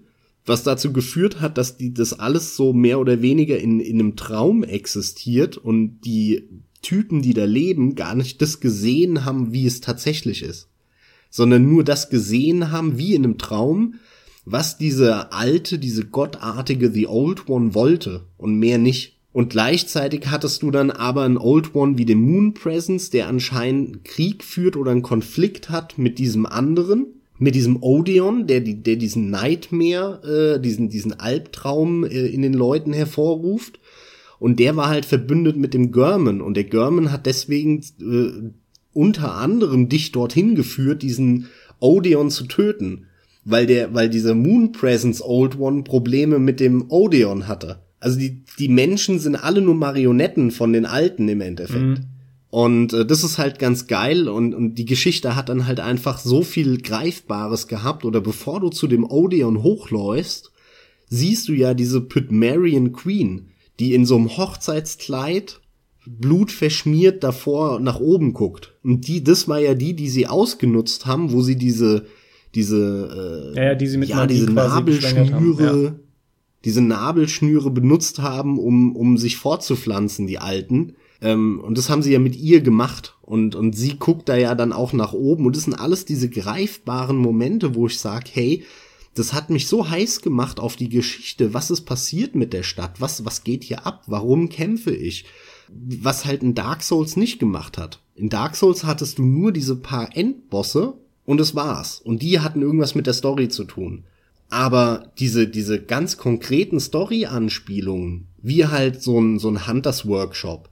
was dazu geführt hat, dass die das alles so mehr oder weniger in, in einem Traum existiert und die Typen, die da leben, gar nicht das gesehen haben, wie es tatsächlich ist, sondern nur das gesehen haben, wie in einem Traum, was diese alte, diese gottartige The Old One wollte und mehr nicht. Und gleichzeitig hattest du dann aber einen Old One wie den Moon Presence, der anscheinend Krieg führt oder einen Konflikt hat mit diesem anderen, mit diesem Odeon, der, der diesen Nightmare, äh, diesen, diesen Albtraum äh, in den Leuten hervorruft. Und der war halt verbündet mit dem German. Und der German hat deswegen äh, unter anderem dich dorthin geführt, diesen Odeon zu töten. Weil der, weil dieser Moon Presence Old One Probleme mit dem Odeon hatte. Also die, die Menschen sind alle nur Marionetten von den Alten im Endeffekt. Und äh, das ist halt ganz geil und, und die Geschichte hat dann halt einfach so viel Greifbares gehabt. Oder bevor du zu dem Odeon hochläufst, siehst du ja diese Pygmalion Queen, die in so einem Hochzeitskleid blutverschmiert davor nach oben guckt. Und die, das war ja die, die sie ausgenutzt haben, wo sie diese, diese, äh, Ja, ja, die sie mit ja, diese geschwängert haben, Nabelschnüre, diese Nabelschnüre benutzt haben, um, um sich fortzupflanzen, die Alten. Ähm, und das haben sie ja mit ihr gemacht. Und, und sie guckt da ja dann auch nach oben. Und das sind alles diese greifbaren Momente, wo ich sag, hey, das hat mich so heiß gemacht auf die Geschichte. Was ist passiert mit der Stadt? Was, was geht hier ab? Warum kämpfe ich? Was halt in Dark Souls nicht gemacht hat. In Dark Souls hattest du nur diese paar Endbosse und es war's. Und die hatten irgendwas mit der Story zu tun. Aber diese, diese ganz konkreten Story-Anspielungen, wie halt so ein, so ein Hunters Workshop,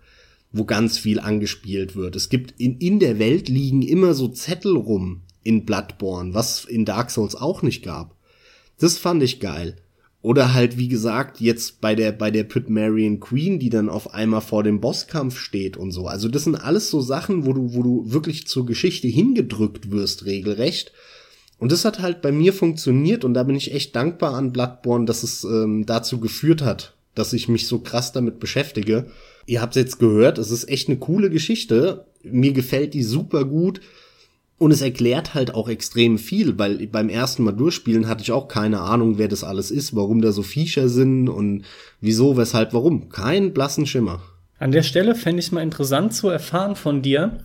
wo ganz viel angespielt wird. Es gibt in, in der Welt liegen immer so Zettel rum in Bloodborne, was in Dark Souls auch nicht gab. Das fand ich geil. Oder halt, wie gesagt, jetzt bei der, bei der Pygmalion Queen, die dann auf einmal vor dem Bosskampf steht und so. Also das sind alles so Sachen, wo du, wo du wirklich zur Geschichte hingedrückt wirst, regelrecht. Und das hat halt bei mir funktioniert und da bin ich echt dankbar an Bloodborne, dass es ähm, dazu geführt hat, dass ich mich so krass damit beschäftige. Ihr habt jetzt gehört, es ist echt eine coole Geschichte. Mir gefällt die super gut. Und es erklärt halt auch extrem viel, weil beim ersten Mal durchspielen hatte ich auch keine Ahnung, wer das alles ist, warum da so Viecher sind und wieso, weshalb, warum. Kein blassen Schimmer. An der Stelle fände ich es mal interessant zu erfahren von dir.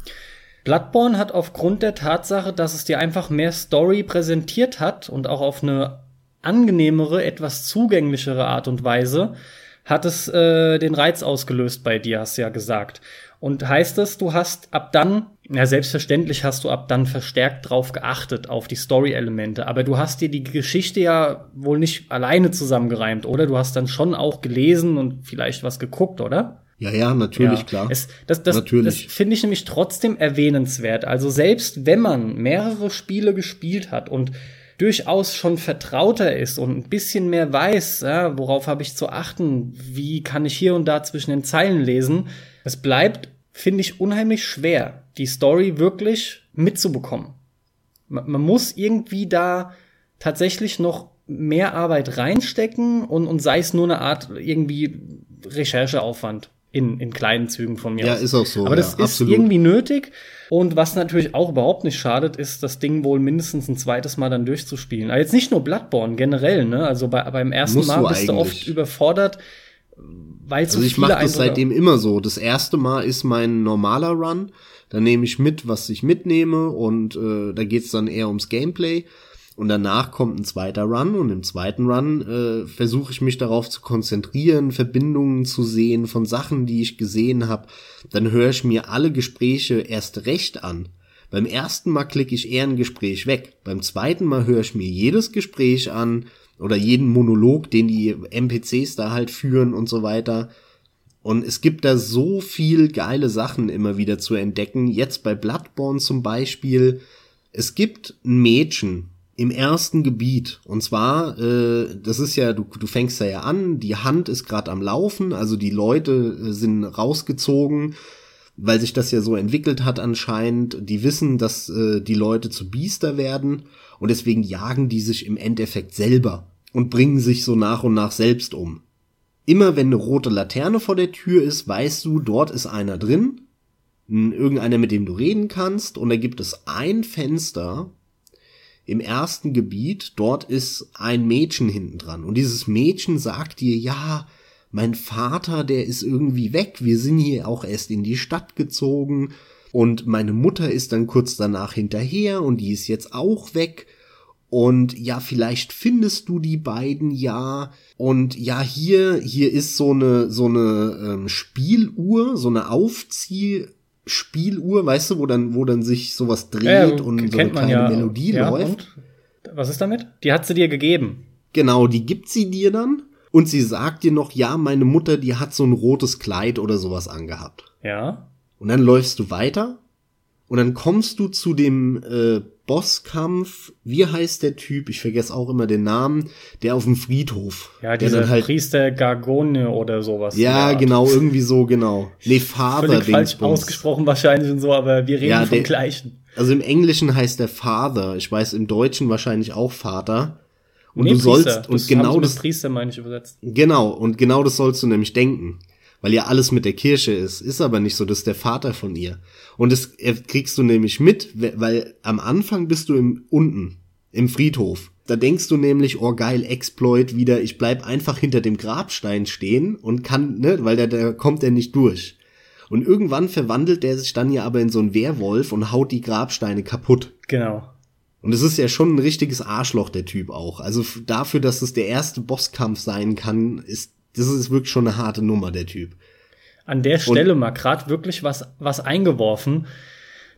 Bloodborne hat aufgrund der Tatsache, dass es dir einfach mehr Story präsentiert hat und auch auf eine angenehmere, etwas zugänglichere Art und Weise, hat es äh, den Reiz ausgelöst bei dir, hast du ja gesagt. Und heißt es, du hast ab dann, ja selbstverständlich hast du ab dann verstärkt drauf geachtet, auf die Story-Elemente, aber du hast dir die Geschichte ja wohl nicht alleine zusammengereimt, oder? Du hast dann schon auch gelesen und vielleicht was geguckt, oder? Ja, ja, natürlich, Ja, klar. Es, das das, Natürlich. das finde ich nämlich trotzdem erwähnenswert. Also selbst wenn man mehrere Spiele gespielt hat und durchaus schon vertrauter ist und ein bisschen mehr weiß, ja, worauf habe ich zu achten, wie kann ich hier und da zwischen den Zeilen lesen, es bleibt, finde ich, unheimlich schwer, die Story wirklich mitzubekommen. Man, man muss irgendwie da tatsächlich noch mehr Arbeit reinstecken und, und sei es nur eine Art irgendwie Rechercheaufwand. In, in kleinen Zügen von mir Ja, aus. ist auch so, Aber das ja, ist absolut. irgendwie nötig. Und was natürlich auch überhaupt nicht schadet, ist, das Ding wohl mindestens ein zweites Mal dann durchzuspielen. Aber jetzt nicht nur Bloodborne, generell, ne? Also bei, beim ersten Musst Mal bist du oft eigentlich. überfordert, weil so Also ich mache das Eindrücke- seitdem immer so. Das erste Mal ist mein normaler Run. Da nehme ich mit, was ich mitnehme und äh, da geht's dann eher ums Gameplay. Und danach kommt ein zweiter Run und im zweiten Run äh, versuche ich mich darauf zu konzentrieren, Verbindungen zu sehen von Sachen, die ich gesehen habe. Dann höre ich mir alle Gespräche erst recht an. Beim ersten Mal klicke ich eher ein Gespräch weg. Beim zweiten Mal höre ich mir jedes Gespräch an oder jeden Monolog, den die NPCs da halt führen und so weiter. Und es gibt da so viel geile Sachen immer wieder zu entdecken. Jetzt bei Bloodborne zum Beispiel. Es gibt ein Mädchen im ersten Gebiet. Und zwar, äh, das ist ja, du, du fängst da ja an, die Hand ist gerade am Laufen, also die Leute äh, sind rausgezogen, weil sich das ja so entwickelt hat anscheinend. Die wissen, dass äh, die Leute zu Biester werden und deswegen jagen die sich im Endeffekt selber und bringen sich so nach und nach selbst um. Immer wenn eine rote Laterne vor der Tür ist, weißt du, dort ist einer drin, irgendeiner, mit dem du reden kannst, und da gibt es ein Fenster im ersten Gebiet, dort ist ein Mädchen hinten dran. Und dieses Mädchen sagt dir, ja, mein Vater, der ist irgendwie weg, wir sind hier auch erst in die Stadt gezogen, und meine Mutter ist dann kurz danach hinterher, und die ist jetzt auch weg. Und ja, vielleicht findest du die beiden ja. Und ja, hier, hier ist so eine, so eine ähm, Spieluhr, so eine Aufziehspieluhr, weißt du, wo dann, wo dann sich sowas dreht Ja, und so eine kleine ja. Melodie ja, läuft. Und? Was ist damit? Die hat sie dir gegeben. Genau, die gibt sie dir dann. Und sie sagt dir noch, ja, meine Mutter, die hat so ein rotes Kleid oder sowas angehabt. Ja. Und dann läufst du weiter und dann kommst du zu dem äh, Bosskampf. Wie heißt der Typ? Ich vergesse auch immer den Namen. Der auf dem Friedhof. Ja, der dieser halt. Priester Gargone oder sowas. Ja, genau, irgendwie so, genau. Nee, Vater Völlig falsch ausgesprochen wahrscheinlich und so, aber wir reden Ja, vom der- Gleichen. Also im Englischen heißt der Father. Ich weiß im Deutschen wahrscheinlich auch Vater. Und Nee, du Priester. sollst, das und haben genau das, Priester, meine ich, übersetzt. Genau, und genau das sollst du nämlich denken. Weil ja alles mit der Kirche ist. Ist aber nicht so, das ist der Vater von ihr. Und das äh, kriegst du nämlich mit, we- weil am Anfang bist du im, unten, im Friedhof. Da denkst du nämlich, oh geil, Exploit wieder, ich bleib einfach hinter dem Grabstein stehen und kann, ne, weil da, da kommt er nicht durch. Und irgendwann verwandelt der sich dann ja aber in so einen Werwolf und haut die Grabsteine kaputt. Genau. Und es ist ja schon ein richtiges Arschloch, der Typ auch. Also dafür, dass es der erste Bosskampf sein kann, ist, das ist wirklich schon eine harte Nummer, der Typ. An der Stelle mal grad wirklich was, was eingeworfen.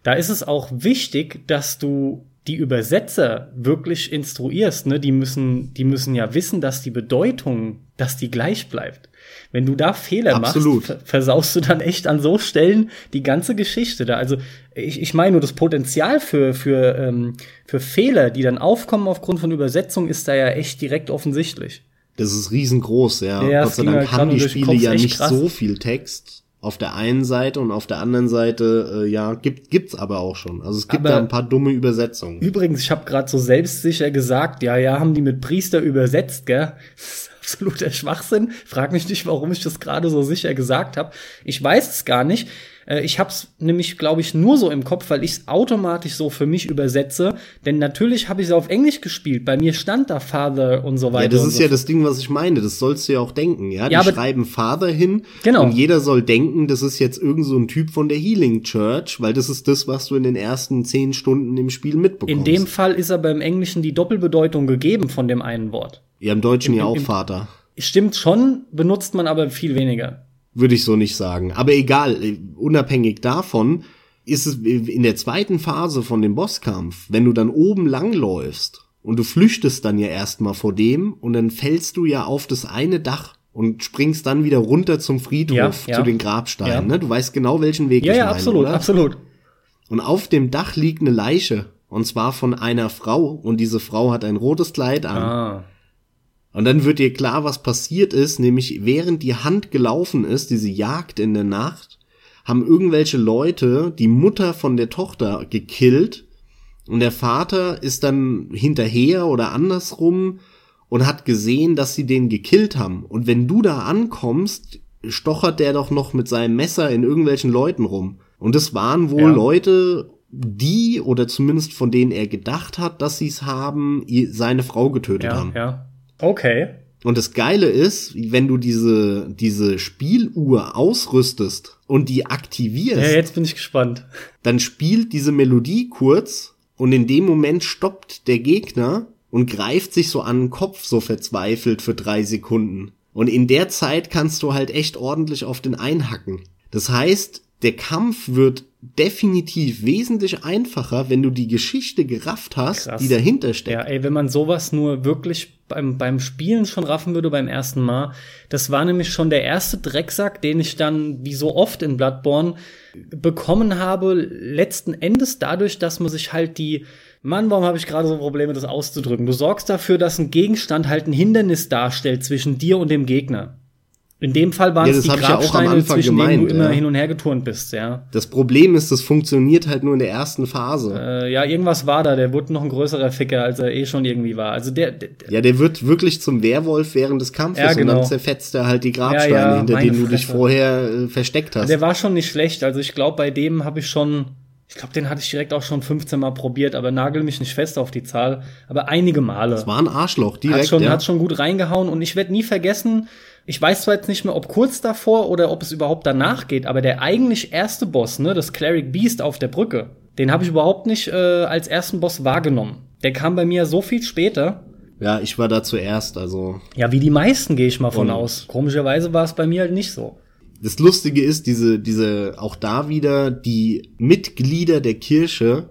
Da ist es auch wichtig, dass du die Übersetzer wirklich instruierst, ne? Die müssen, die müssen ja wissen, dass die Bedeutung, dass die gleich bleibt. Wenn du da Fehler Absolut. machst, ver- versaust du dann echt an so Stellen die ganze Geschichte da. Also ich, ich meine nur das Potenzial für, für, ähm, für Fehler, die dann aufkommen aufgrund von Übersetzung, ist da ja echt direkt offensichtlich. Das ist riesengroß, ja. Ja, Gott sei Dank mir haben die Spiele ja nicht krass. so viel Text. Auf der einen Seite und auf der anderen Seite, äh, ja, gibt, gibt's aber auch schon. Also es gibt Aber- da ein paar dumme Übersetzungen. Übrigens, ich habe gerade so selbstsicher gesagt, ja, ja, haben die mit Priester übersetzt, gell? Das ist absoluter Schwachsinn. Frag mich nicht, warum ich das gerade so sicher gesagt habe. Ich weiß es gar nicht. Äh, Ich habe es nämlich, glaube ich, nur so im Kopf, weil ich es automatisch so für mich übersetze. Denn natürlich habe ich es auf Englisch gespielt. Bei mir stand da Father und so weiter. Ja, das ist so ja das Ding, was ich meine. Das sollst du ja auch denken, ja. Die Ja, schreiben Father hin. Genau. Und jeder soll denken, das ist jetzt irgend so ein Typ von der Healing Church, weil das ist das, was du in den ersten zehn Stunden im Spiel mitbekommst. In dem Fall ist aber im Englischen die Doppelbedeutung gegeben von dem einen Wort. ja, im Deutschen ja im- auch im- Vater. Stimmt schon, benutzt man aber viel weniger. Würde ich so nicht sagen. Aber egal, unabhängig davon ist es in der zweiten Phase von dem Bosskampf, wenn du dann oben langläufst und du flüchtest dann ja erstmal vor dem und dann fällst du ja auf das eine Dach und springst dann wieder runter zum Friedhof Ja, ja. zu den Grabsteinen. Ja. Ne? Du weißt genau, welchen Weg Ja, ich ja, meine, absolut, oder? absolut. Und auf dem Dach liegt eine Leiche. Und zwar von einer Frau. Und diese Frau hat ein rotes Kleid an. Ah. Und dann wird dir klar, was passiert ist, nämlich während die Hand gelaufen ist, diese Jagd in der Nacht, haben irgendwelche Leute die Mutter von der Tochter gekillt und der Vater ist dann hinterher oder andersrum und hat gesehen, dass sie den gekillt haben. Und wenn du da ankommst, stochert der doch noch mit seinem Messer in irgendwelchen Leuten rum. Und es waren wohl Ja. Leute, die, oder zumindest von denen er gedacht hat, dass sie es haben, seine Frau getötet Ja, haben. ja. Okay. Und das Geile ist, wenn du diese, diese Spieluhr ausrüstest und die aktivierst, Ja, jetzt bin ich gespannt. dann spielt diese Melodie kurz und in dem Moment stoppt der Gegner und greift sich so an den Kopf so verzweifelt für drei Sekunden. Und in der Zeit kannst du halt echt ordentlich auf den einhacken. Das heißt, der Kampf wird definitiv wesentlich einfacher, wenn du die Geschichte gerafft hast, Krass. die dahinter steckt. Ja, ey, wenn man sowas nur wirklich beim, beim Spielen schon raffen würde beim ersten Mal, das war nämlich schon der erste Drecksack, den ich dann, wie so oft in Bloodborne, bekommen habe, letzten Endes dadurch, dass man sich halt die Mann, warum habe ich gerade so Probleme, das auszudrücken? Du sorgst dafür, dass ein Gegenstand halt ein Hindernis darstellt zwischen dir und dem Gegner. In dem Fall waren Ja, es die ja auch am Grabsteine, Anfang zwischen denen gemeint, du immer ja. hin und her geturnt bist, ja. Das Problem ist, das funktioniert halt nur in der ersten Phase. Äh, ja, irgendwas war da, der wurde noch ein größerer Ficker, als er eh schon irgendwie war. Also der, der Ja, der wird wirklich zum Werwolf während des Kampfes Ja, und genau. dann zerfetzt er halt die Grabsteine, Ja, ja, hinter denen du dich Fresse. vorher äh, versteckt hast. Der war schon nicht schlecht. Also ich glaube, bei dem habe ich schon, ich glaube, den hatte ich direkt auch schon 15 Mal probiert, aber nagel mich nicht fest auf die Zahl. Aber einige Male. das war ein Arschloch, direkt. hat schon, ja. hat schon gut reingehauen und ich werde nie vergessen, ich weiß zwar jetzt nicht mehr, ob kurz davor oder ob es überhaupt danach geht, aber der eigentlich erste Boss, ne, das Cleric Beast auf der Brücke, den habe ich überhaupt nicht äh, als ersten Boss wahrgenommen. Der kam bei mir so viel später. ja, ich war da zuerst, also. Ja, wie die meisten gehe ich mal von aus. Komischerweise war es bei mir halt nicht so. Das Lustige ist, diese, diese, auch da wieder, die Mitglieder der Kirche,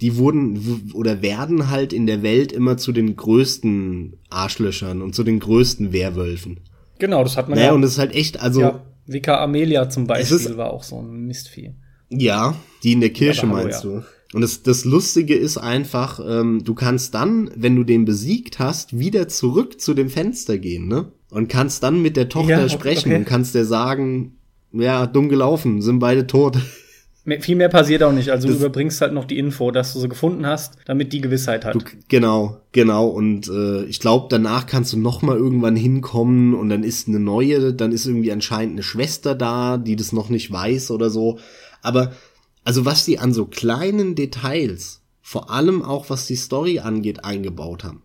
die wurden oder werden halt in der Welt immer zu den größten Arschlöchern und zu den größten Werwölfen. Genau, das hat man Naja, ja. und es ist halt echt, also, ja, Vika Amelia zum Beispiel ist- war auch so ein Mistvieh. Ja, die in der Kirche hallo, meinst ja. du. Und das, das Lustige ist einfach, ähm, du kannst dann, wenn du den besiegt hast, wieder zurück zu dem Fenster gehen, ne? Und kannst dann mit der Tochter Ja, okay, sprechen okay. und kannst der sagen, ja, dumm gelaufen, sind beide tot. Viel mehr passiert auch nicht. Also du Das- überbringst halt noch die Info, dass du sie gefunden hast, damit die Gewissheit hat. Du, genau, genau. Und äh, ich glaube, danach kannst du noch mal irgendwann hinkommen und dann ist eine neue, dann ist irgendwie anscheinend eine Schwester da, die das noch nicht weiß oder so. Aber also was die an so kleinen Details, vor allem auch was die Story angeht, eingebaut haben.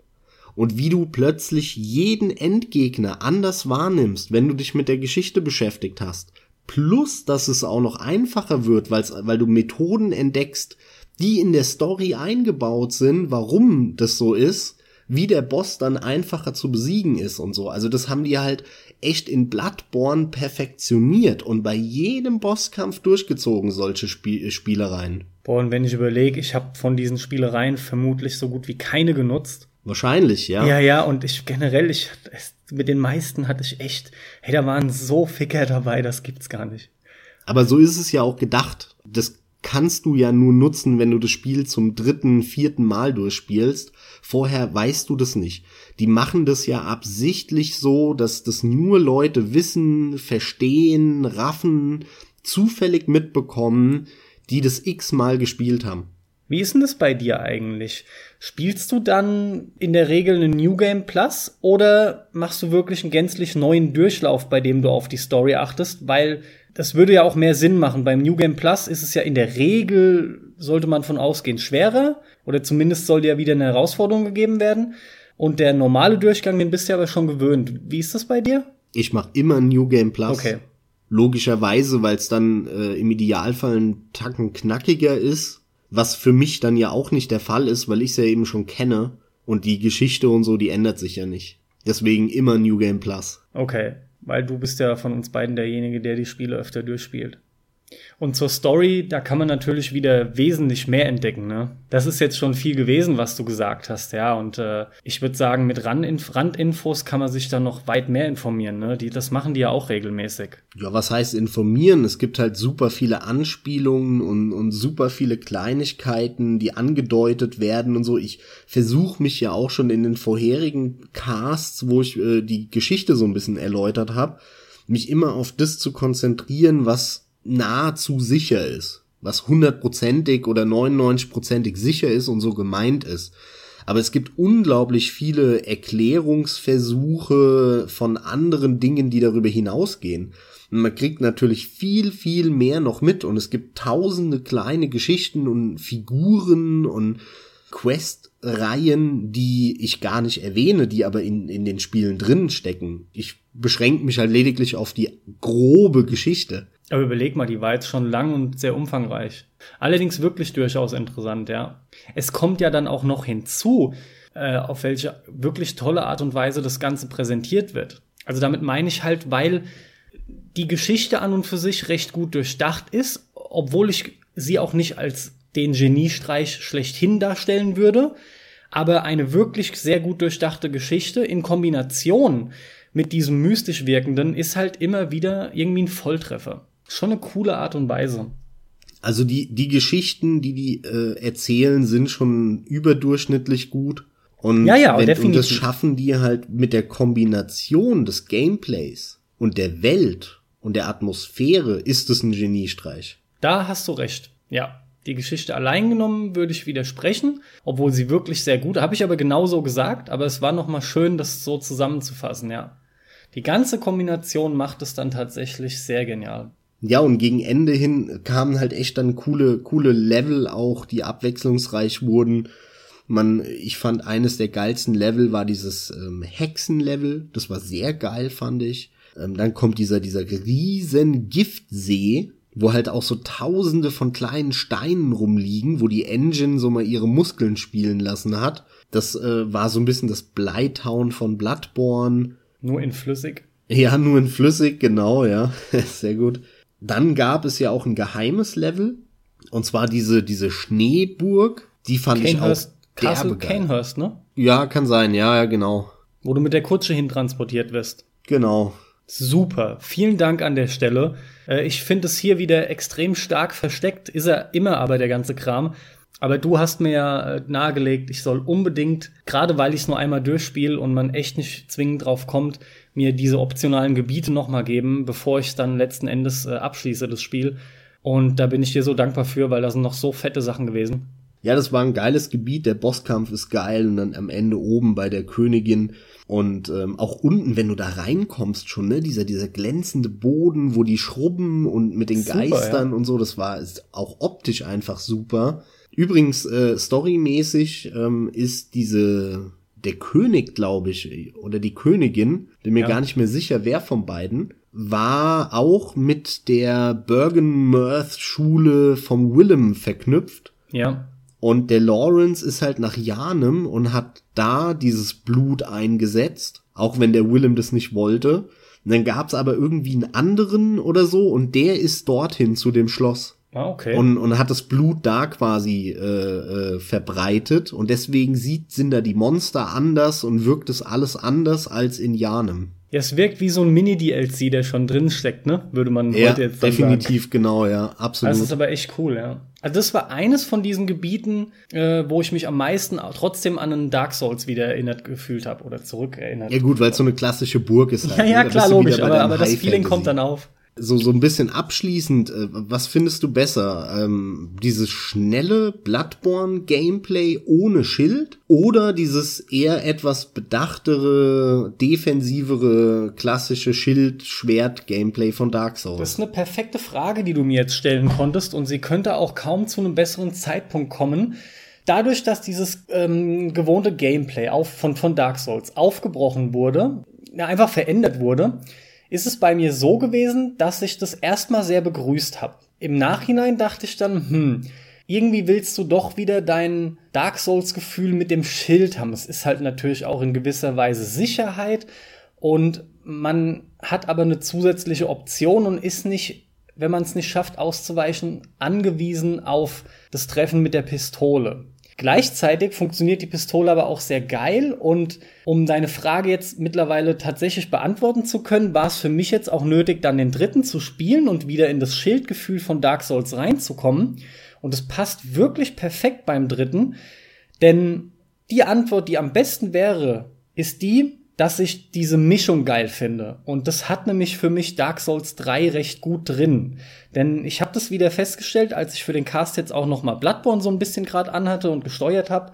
Und wie du plötzlich jeden Endgegner anders wahrnimmst, wenn du dich mit der Geschichte beschäftigt hast. Plus, dass es auch noch einfacher wird, weil's, weil du Methoden entdeckst, die in der Story eingebaut sind, warum das so ist, wie der Boss dann einfacher zu besiegen ist und so. Also das haben die halt echt in Bloodborne perfektioniert und bei jedem Bosskampf durchgezogen, solche Spie Spielereien. Boah, und wenn ich überlege, ich habe von diesen Spielereien vermutlich so gut wie keine genutzt. Wahrscheinlich, ja. Ja, ja, und ich generell, ich mit den meisten hatte ich echt, hey, da waren so Ficker dabei, das gibt's gar nicht. Aber so ist es ja auch gedacht. Das kannst du ja nur nutzen, wenn du das Spiel zum dritten, vierten Mal durchspielst. Vorher weißt du das nicht. Die machen das ja absichtlich so, dass das nur Leute wissen, verstehen, raffen, zufällig mitbekommen, die das x-mal gespielt haben. Wie ist denn das bei dir eigentlich? Spielst du dann in der Regel einen New Game Plus oder machst du wirklich einen gänzlich neuen Durchlauf, bei dem du auf die Story achtest? Weil das würde ja auch mehr Sinn machen. Beim New Game Plus ist es ja in der Regel, sollte man von ausgehen, schwerer oder zumindest soll dir ja wieder eine Herausforderung gegeben werden. Und der normale Durchgang, den bist du ja aber schon gewöhnt. Wie ist das bei dir? Ich mache immer New Game Plus. Okay. Logischerweise, weil es dann äh, im Idealfall ein Tacken knackiger ist, was für mich dann ja auch nicht der Fall ist, weil ich es ja eben schon kenne und die Geschichte und so, die ändert sich ja nicht. Deswegen immer New Game Plus. Okay, weil du bist ja von uns beiden derjenige, der die Spiele öfter durchspielt. Und zur Story, da kann man natürlich wieder wesentlich mehr entdecken. Ne? Das ist jetzt schon viel gewesen, was du gesagt hast, ja. Und äh, ich würde sagen, mit Randinf Randinfos kann man sich dann noch weit mehr informieren. Ne? Die, das machen die ja auch regelmäßig. Ja, was heißt informieren? Es gibt halt super viele Anspielungen und, und super viele Kleinigkeiten, die angedeutet werden und so. Ich versuche mich ja auch schon in den vorherigen Casts, wo ich äh, die Geschichte so ein bisschen erläutert habe, mich immer auf das zu konzentrieren, was nahezu sicher ist. Was hundertprozentig oder 99prozentig sicher ist und so gemeint ist. Aber es gibt unglaublich viele Erklärungsversuche von anderen Dingen, die darüber hinausgehen. man kriegt natürlich viel, viel mehr noch mit und es gibt tausende kleine Geschichten und Figuren und Quest-Reihen, die ich gar nicht erwähne, die aber in, in den Spielen drin stecken. Ich beschränke mich halt lediglich auf die grobe Geschichte. Aber überleg mal, die war jetzt schon lang und sehr umfangreich. Allerdings wirklich durchaus interessant, ja. Es kommt ja dann auch noch hinzu, äh, auf welche wirklich tolle Art und Weise das Ganze präsentiert wird. Also damit meine ich halt, weil die Geschichte an und für sich recht gut durchdacht ist, obwohl ich sie auch nicht als den Geniestreich schlechthin darstellen würde, aber eine wirklich sehr gut durchdachte Geschichte in Kombination mit diesem mystisch wirkenden ist halt immer wieder irgendwie ein Volltreffer. Schon eine coole Art und Weise. Also die, die Geschichten, die die äh, erzählen, sind schon überdurchschnittlich gut. Und, ja, ja, wenn, und das schaffen die halt mit der Kombination des Gameplays und der Welt und der Atmosphäre ist es ein Geniestreich. Da hast du recht. Ja. Die Geschichte allein genommen würde ich widersprechen, obwohl sie wirklich sehr gut, habe ich aber genauso gesagt, aber es war noch mal schön, das so zusammenzufassen, ja. Die ganze Kombination macht es dann tatsächlich sehr genial. Ja, und gegen Ende hin kamen halt echt dann coole, coole Level auch, die abwechslungsreich wurden. Man, ich fand eines der geilsten Level war dieses ähm, Hexenlevel. Das war sehr geil, fand ich. Ähm, dann kommt dieser, dieser riesen Giftsee, wo halt auch so tausende von kleinen Steinen rumliegen, wo die Engine so mal ihre Muskeln spielen lassen hat. Das äh, war so ein bisschen das Bleitown von Bloodborne. Nur in flüssig? Ja, nur in flüssig, genau, ja. Sehr gut. Dann gab es ja auch ein geheimes Level. Und zwar diese, diese Schneeburg. Die fand Canehurst, ich auch Castle Canehurst, ne? Ja, kann sein, ja, ja, genau. Wo du mit der Kutsche hintransportiert wirst. Genau. Super. Vielen Dank an der Stelle. Äh, ich finde es hier wieder extrem stark versteckt. Ist er immer aber der ganze Kram. Aber du hast mir ja äh, nahegelegt, ich soll unbedingt, gerade weil ich es nur einmal durchspiele und man echt nicht zwingend drauf kommt, mir diese optionalen Gebiete nochmal geben, bevor ich dann letzten Endes äh, abschließe, das Spiel. Und da bin ich dir so dankbar für, weil da sind noch so fette Sachen gewesen. Ja, das war ein geiles Gebiet, der Bosskampf ist geil und dann am Ende oben bei der Königin und ähm, auch unten, wenn du da reinkommst schon, ne, dieser, dieser glänzende Boden, wo die schrubben und mit den super, Geistern ja. und so, das war ist auch optisch einfach super. Übrigens, äh, storymäßig ähm, ist diese der König, glaube ich, oder die Königin, bin mir ja. gar nicht mehr sicher, wer von beiden, war auch mit der Bergenmouth-Schule vom Willem verknüpft. Ja. Und der Lawrence ist halt nach Janem und hat da dieses Blut eingesetzt, auch wenn der Willem das nicht wollte. Und dann gab's aber irgendwie einen anderen oder so und der ist dorthin zu dem Schloss. Ah, okay. Und, und hat das Blut da quasi äh, äh, verbreitet und deswegen sieht, sind da die Monster anders und wirkt es alles anders als in Janem. Ja, es wirkt wie so ein Mini-DLC, der schon drin steckt, ne? Würde man ja, heute jetzt sagen. definitiv, genau, ja, absolut. Das ist aber echt cool, ja. Also das war eines von diesen Gebieten, äh, wo ich mich am meisten trotzdem an einen Dark Souls wieder erinnert gefühlt habe oder zurückerinnert. Ja gut, weil es so eine klassische Burg ist. Halt, ja, ja, klar, logisch, aber, aber das Feeling kommt dann auf so, so ein bisschen abschließend, äh, was findest du besser? Ähm, dieses schnelle Bloodborne-Gameplay ohne Schild oder dieses eher etwas bedachtere, defensivere, klassische Schild-Schwert-Gameplay von Dark Souls? Das ist eine perfekte Frage, die du mir jetzt stellen konntest und sie könnte auch kaum zu einem besseren Zeitpunkt kommen. Dadurch, dass dieses ähm, gewohnte Gameplay auf, von, von Dark Souls aufgebrochen wurde, ja, einfach verändert wurde, ist es bei mir so gewesen, dass ich das erstmal sehr begrüßt habe. Im Nachhinein dachte ich dann, hm, irgendwie willst du doch wieder dein Dark Souls-Gefühl mit dem Schild haben. Es ist halt natürlich auch in gewisser Weise Sicherheit und man hat aber eine zusätzliche Option und ist nicht, wenn man es nicht schafft auszuweichen, angewiesen auf das Treffen mit der Pistole. Gleichzeitig funktioniert die Pistole aber auch sehr geil und um deine Frage jetzt mittlerweile tatsächlich beantworten zu können, war es für mich jetzt auch nötig, dann den dritten zu spielen und wieder in das Schildgefühl von Dark Souls reinzukommen. Und es passt wirklich perfekt beim dritten, denn die Antwort, die am besten wäre, ist die, dass ich diese Mischung geil finde. Und das hat nämlich für mich Dark Souls 3 recht gut drin. Denn ich habe das wieder festgestellt, als ich für den Cast jetzt auch noch mal Bloodborne so ein bisschen gerade anhatte und gesteuert habe.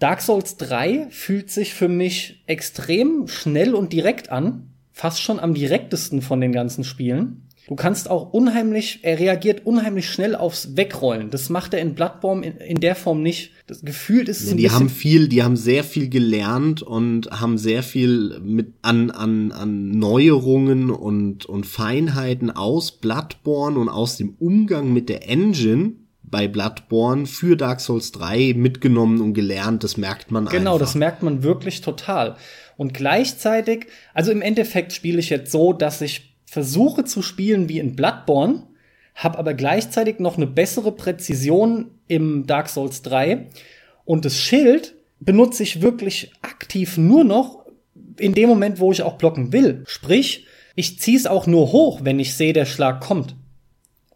Dark Souls 3 fühlt sich für mich extrem schnell und direkt an. fast schon am direktesten von den ganzen Spielen. Du kannst auch unheimlich, er reagiert unheimlich schnell aufs Wegrollen. Das macht er in Bloodborne in, in der Form nicht. Das gefühlt ist es ja, Die haben viel, die haben sehr viel gelernt und haben sehr viel mit an, an, an Neuerungen und, und Feinheiten aus Bloodborne und aus dem Umgang mit der Engine bei Bloodborne für Dark Souls 3 mitgenommen und gelernt. Das merkt man Genau, einfach. das merkt man wirklich total. Und gleichzeitig, also im Endeffekt spiele ich jetzt so, dass ich versuche zu spielen wie in Bloodborne, habe aber gleichzeitig noch eine bessere Präzision im Dark Souls 3 und das Schild benutze ich wirklich aktiv nur noch in dem Moment, wo ich auch blocken will. Sprich, ich ziehe es auch nur hoch, wenn ich sehe, der Schlag kommt.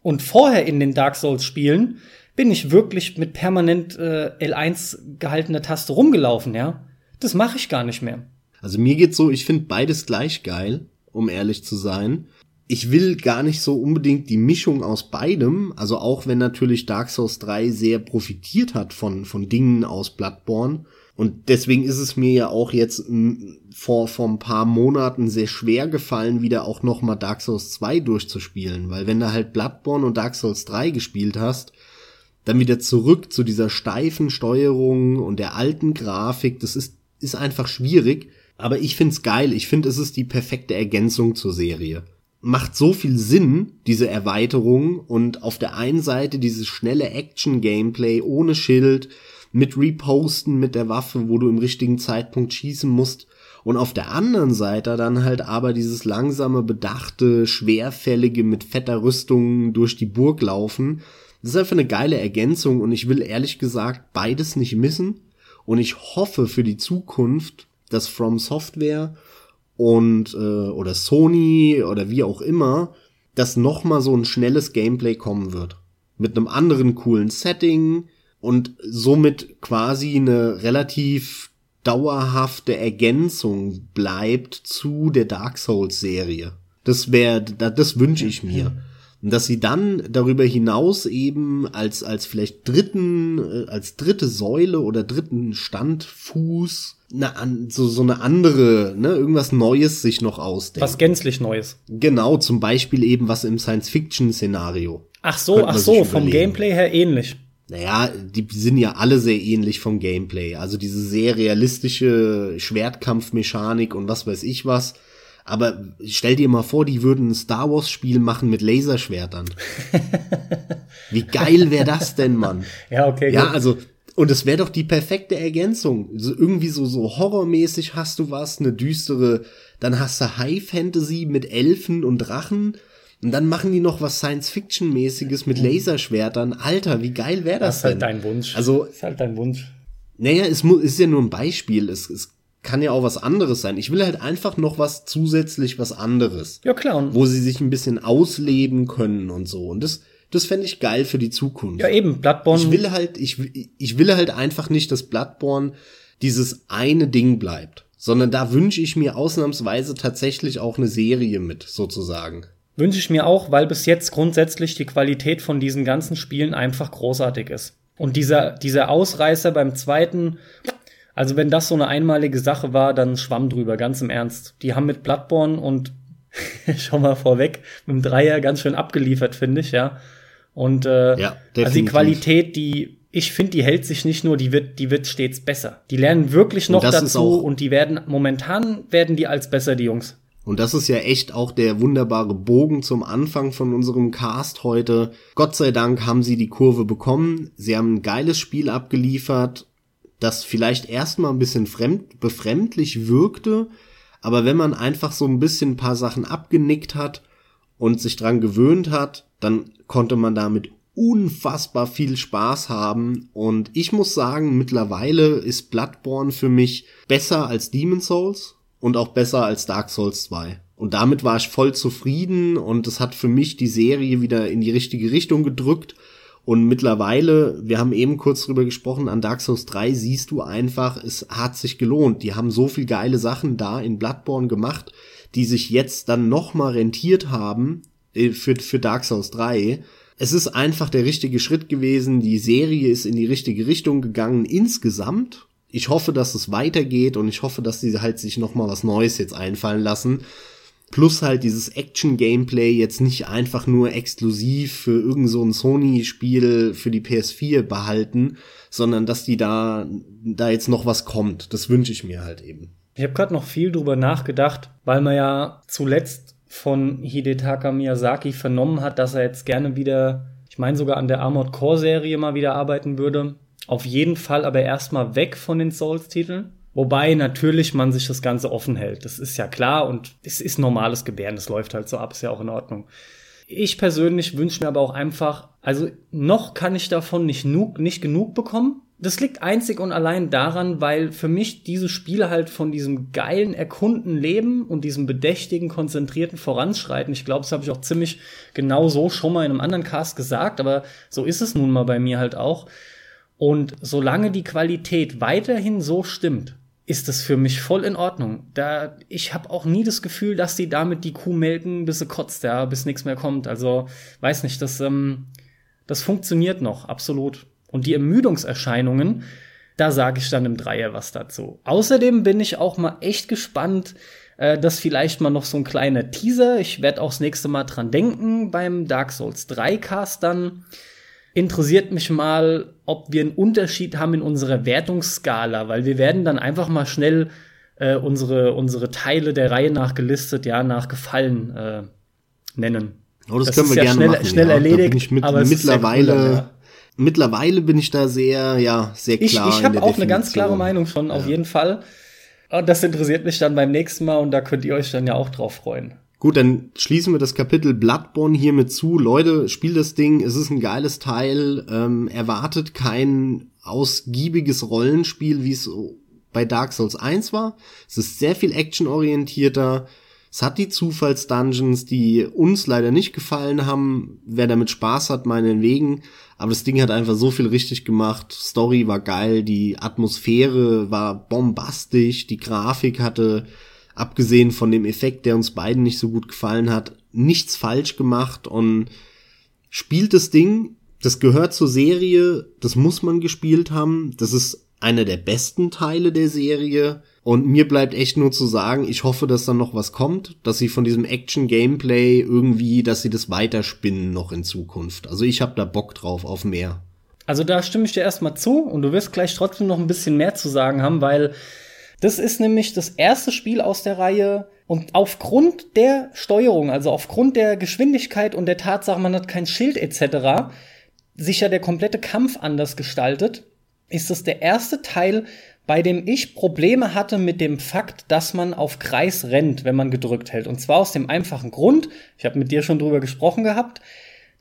Und vorher in den Dark Souls Spielen bin ich wirklich mit permanent äh, L1 gehaltener Taste rumgelaufen, ja. Das mache ich gar nicht mehr. Also mir geht's so, ich finde beides gleich geil um ehrlich zu sein. Ich will gar nicht so unbedingt die Mischung aus beidem, also auch wenn natürlich Dark Souls 3 sehr profitiert hat von, von Dingen aus Bloodborne. Und deswegen ist es mir ja auch jetzt vor, vor ein paar Monaten sehr schwer gefallen, wieder auch nochmal Dark Souls 2 durchzuspielen. Weil wenn du halt Bloodborne und Dark Souls 3 gespielt hast, dann wieder zurück zu dieser steifen Steuerung und der alten Grafik, das ist, ist einfach schwierig. Aber ich find's geil. Ich finde, es ist die perfekte Ergänzung zur Serie. Macht so viel Sinn, diese Erweiterung und auf der einen Seite dieses schnelle Action-Gameplay ohne Schild, mit Reposten mit der Waffe, wo du im richtigen Zeitpunkt schießen musst. Und auf der anderen Seite dann halt aber dieses langsame, bedachte, schwerfällige mit fetter Rüstung durch die Burg laufen. Das ist einfach eine geile Ergänzung und ich will ehrlich gesagt beides nicht missen. Und ich hoffe für die Zukunft, dass From Software und äh, oder Sony oder wie auch immer, dass noch mal so ein schnelles Gameplay kommen wird mit einem anderen coolen Setting und somit quasi eine relativ dauerhafte Ergänzung bleibt zu der Dark Souls Serie. Das wäre, das wünsche ich mir. Und dass sie dann darüber hinaus eben als, als vielleicht dritten, äh, als dritte Säule oder dritten Standfuß eine, so, so eine andere, ne, irgendwas Neues sich noch ausdenken. Was gänzlich Neues. Genau, zum Beispiel eben was im Science-Fiction-Szenario. Ach so, ach so, vom Gameplay her ähnlich. Naja, die sind ja alle sehr ähnlich vom Gameplay. Also diese sehr realistische Schwertkampfmechanik und was weiß ich was aber stell dir mal vor, die würden ein Star Wars Spiel machen mit Laserschwertern. Wie geil wäre das denn, Mann? Ja, okay. Ja, gut. also und es wäre doch die perfekte Ergänzung. So, irgendwie so so horrormäßig hast du was, eine düstere, dann hast du High Fantasy mit Elfen und Drachen und dann machen die noch was Science Fiction mäßiges mit Laserschwertern. Alter, wie geil wäre das, das ist halt dein Wunsch. Also das ist halt dein Wunsch. Naja, es muss, ist ja nur ein Beispiel. Es, es kann ja auch was anderes sein. Ich will halt einfach noch was zusätzlich was anderes. Ja, klar. Wo sie sich ein bisschen ausleben können und so. Und das, das fände ich geil für die Zukunft. Ja, eben, Bloodborne. Ich will halt, ich, ich will halt einfach nicht, dass Bloodborne dieses eine Ding bleibt. Sondern da wünsche ich mir ausnahmsweise tatsächlich auch eine Serie mit, sozusagen. Wünsche ich mir auch, weil bis jetzt grundsätzlich die Qualität von diesen ganzen Spielen einfach großartig ist. Und dieser, dieser Ausreißer beim zweiten, also wenn das so eine einmalige Sache war, dann schwamm drüber, ganz im Ernst. Die haben mit Bloodborne und schau mal vorweg, mit dem Dreier ganz schön abgeliefert, finde ich, ja. Und äh, ja, also die Qualität, die ich finde, die hält sich nicht nur, die wird, die wird stets besser. Die lernen wirklich noch dazu und die werden momentan werden die als besser die Jungs. Und das ist ja echt auch der wunderbare Bogen zum Anfang von unserem Cast heute. Gott sei Dank haben sie die Kurve bekommen. Sie haben ein geiles Spiel abgeliefert das vielleicht erstmal ein bisschen fremd, befremdlich wirkte, aber wenn man einfach so ein bisschen ein paar Sachen abgenickt hat und sich dran gewöhnt hat, dann konnte man damit unfassbar viel Spaß haben und ich muss sagen, mittlerweile ist Bloodborne für mich besser als Demon Souls und auch besser als Dark Souls 2. Und damit war ich voll zufrieden und es hat für mich die Serie wieder in die richtige Richtung gedrückt und mittlerweile, wir haben eben kurz drüber gesprochen, an Dark Souls 3 siehst du einfach, es hat sich gelohnt. Die haben so viel geile Sachen da in Bloodborne gemacht, die sich jetzt dann nochmal rentiert haben äh, für, für Dark Souls 3. Es ist einfach der richtige Schritt gewesen. Die Serie ist in die richtige Richtung gegangen insgesamt. Ich hoffe, dass es weitergeht und ich hoffe, dass sie halt sich nochmal was Neues jetzt einfallen lassen. Plus halt dieses Action-Gameplay jetzt nicht einfach nur exklusiv für irgend so ein Sony-Spiel für die PS4 behalten, sondern dass die da, da jetzt noch was kommt. Das wünsche ich mir halt eben. Ich habe gerade noch viel drüber nachgedacht, weil man ja zuletzt von Hidetaka Miyazaki vernommen hat, dass er jetzt gerne wieder, ich meine sogar an der Armored Core Serie mal wieder arbeiten würde. Auf jeden Fall aber erstmal weg von den Souls-Titeln. Wobei natürlich man sich das Ganze offen hält. Das ist ja klar und es ist normales Gebären. Das läuft halt so ab, ist ja auch in Ordnung. Ich persönlich wünsche mir aber auch einfach, also noch kann ich davon nicht, nicht genug bekommen. Das liegt einzig und allein daran, weil für mich diese Spiele halt von diesem geilen Erkunden leben und diesem bedächtigen, konzentrierten Voranschreiten. Ich glaube, das habe ich auch ziemlich genau so schon mal in einem anderen Cast gesagt, aber so ist es nun mal bei mir halt auch. Und solange die Qualität weiterhin so stimmt, ist das für mich voll in Ordnung. Da ich habe auch nie das Gefühl, dass die damit die Kuh melken, bis sie kotzt, ja, bis nichts mehr kommt. Also weiß nicht, das ähm, das funktioniert noch absolut. Und die Ermüdungserscheinungen, da sage ich dann im Dreier was dazu. Außerdem bin ich auch mal echt gespannt, äh, dass vielleicht mal noch so ein kleiner Teaser. Ich werde auch das nächste Mal dran denken beim Dark Souls 3 Cast dann interessiert mich mal, ob wir einen Unterschied haben in unserer Wertungsskala, weil wir werden dann einfach mal schnell äh, unsere, unsere Teile der Reihe nach gelistet, ja, nach Gefallen äh, nennen. Oh, das, das können wir ja gerne schnell, machen. Schnell ja. erledigt, ich mit, aber mittlerweile, cool, ja. mittlerweile bin ich da sehr, ja, sehr klar. Ich, ich habe auch eine ganz klare Meinung schon, ja. auf jeden Fall. Und das interessiert mich dann beim nächsten Mal und da könnt ihr euch dann ja auch drauf freuen. Gut, dann schließen wir das Kapitel Bloodborne hiermit zu. Leute, spielt das Ding, es ist ein geiles Teil. Ähm, erwartet kein ausgiebiges Rollenspiel, wie es bei Dark Souls 1 war. Es ist sehr viel actionorientierter. Es hat die Zufallsdungeons, die uns leider nicht gefallen haben. Wer damit Spaß hat, meinen Wegen. Aber das Ding hat einfach so viel richtig gemacht. Story war geil, die Atmosphäre war bombastisch, die Grafik hatte abgesehen von dem Effekt, der uns beiden nicht so gut gefallen hat, nichts falsch gemacht und spielt das Ding, das gehört zur Serie, das muss man gespielt haben, das ist einer der besten Teile der Serie und mir bleibt echt nur zu sagen, ich hoffe, dass dann noch was kommt, dass sie von diesem Action-Gameplay irgendwie, dass sie das weiterspinnen noch in Zukunft. Also ich habe da Bock drauf auf mehr. Also da stimme ich dir erstmal zu und du wirst gleich trotzdem noch ein bisschen mehr zu sagen haben, weil das ist nämlich das erste Spiel aus der Reihe und aufgrund der Steuerung, also aufgrund der Geschwindigkeit und der Tatsache, man hat kein Schild etc., sich ja der komplette Kampf anders gestaltet, ist es der erste Teil, bei dem ich Probleme hatte mit dem Fakt, dass man auf Kreis rennt, wenn man gedrückt hält. Und zwar aus dem einfachen Grund, ich habe mit dir schon drüber gesprochen gehabt,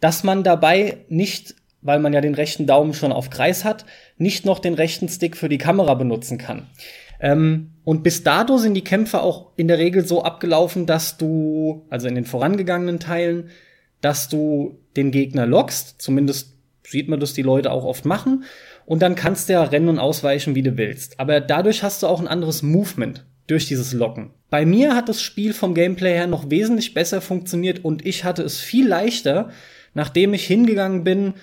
dass man dabei nicht, weil man ja den rechten Daumen schon auf Kreis hat, nicht noch den rechten Stick für die Kamera benutzen kann. Ähm, und bis dato sind die Kämpfe auch in der Regel so abgelaufen, dass du, also in den vorangegangenen Teilen, dass du den Gegner lockst, zumindest sieht man das die Leute auch oft machen, und dann kannst du ja rennen und ausweichen, wie du willst. Aber dadurch hast du auch ein anderes Movement durch dieses Locken. Bei mir hat das Spiel vom Gameplay her noch wesentlich besser funktioniert und ich hatte es viel leichter, nachdem ich hingegangen bin,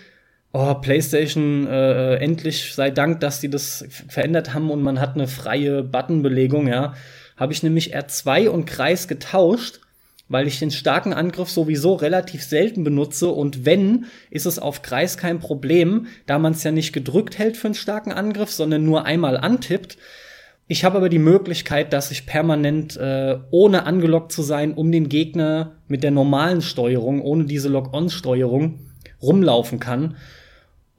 oh, PlayStation, äh, endlich sei Dank, dass die das verändert haben und man hat eine freie Buttonbelegung, ja. Habe ich nämlich R2 und Kreis getauscht, weil ich den starken Angriff sowieso relativ selten benutze und wenn, ist es auf Kreis kein Problem, da man es ja nicht gedrückt hält für einen starken Angriff, sondern nur einmal antippt. Ich habe aber die Möglichkeit, dass ich permanent, äh, ohne angelockt zu sein, um den Gegner mit der normalen Steuerung, ohne diese Lock-on-Steuerung, rumlaufen kann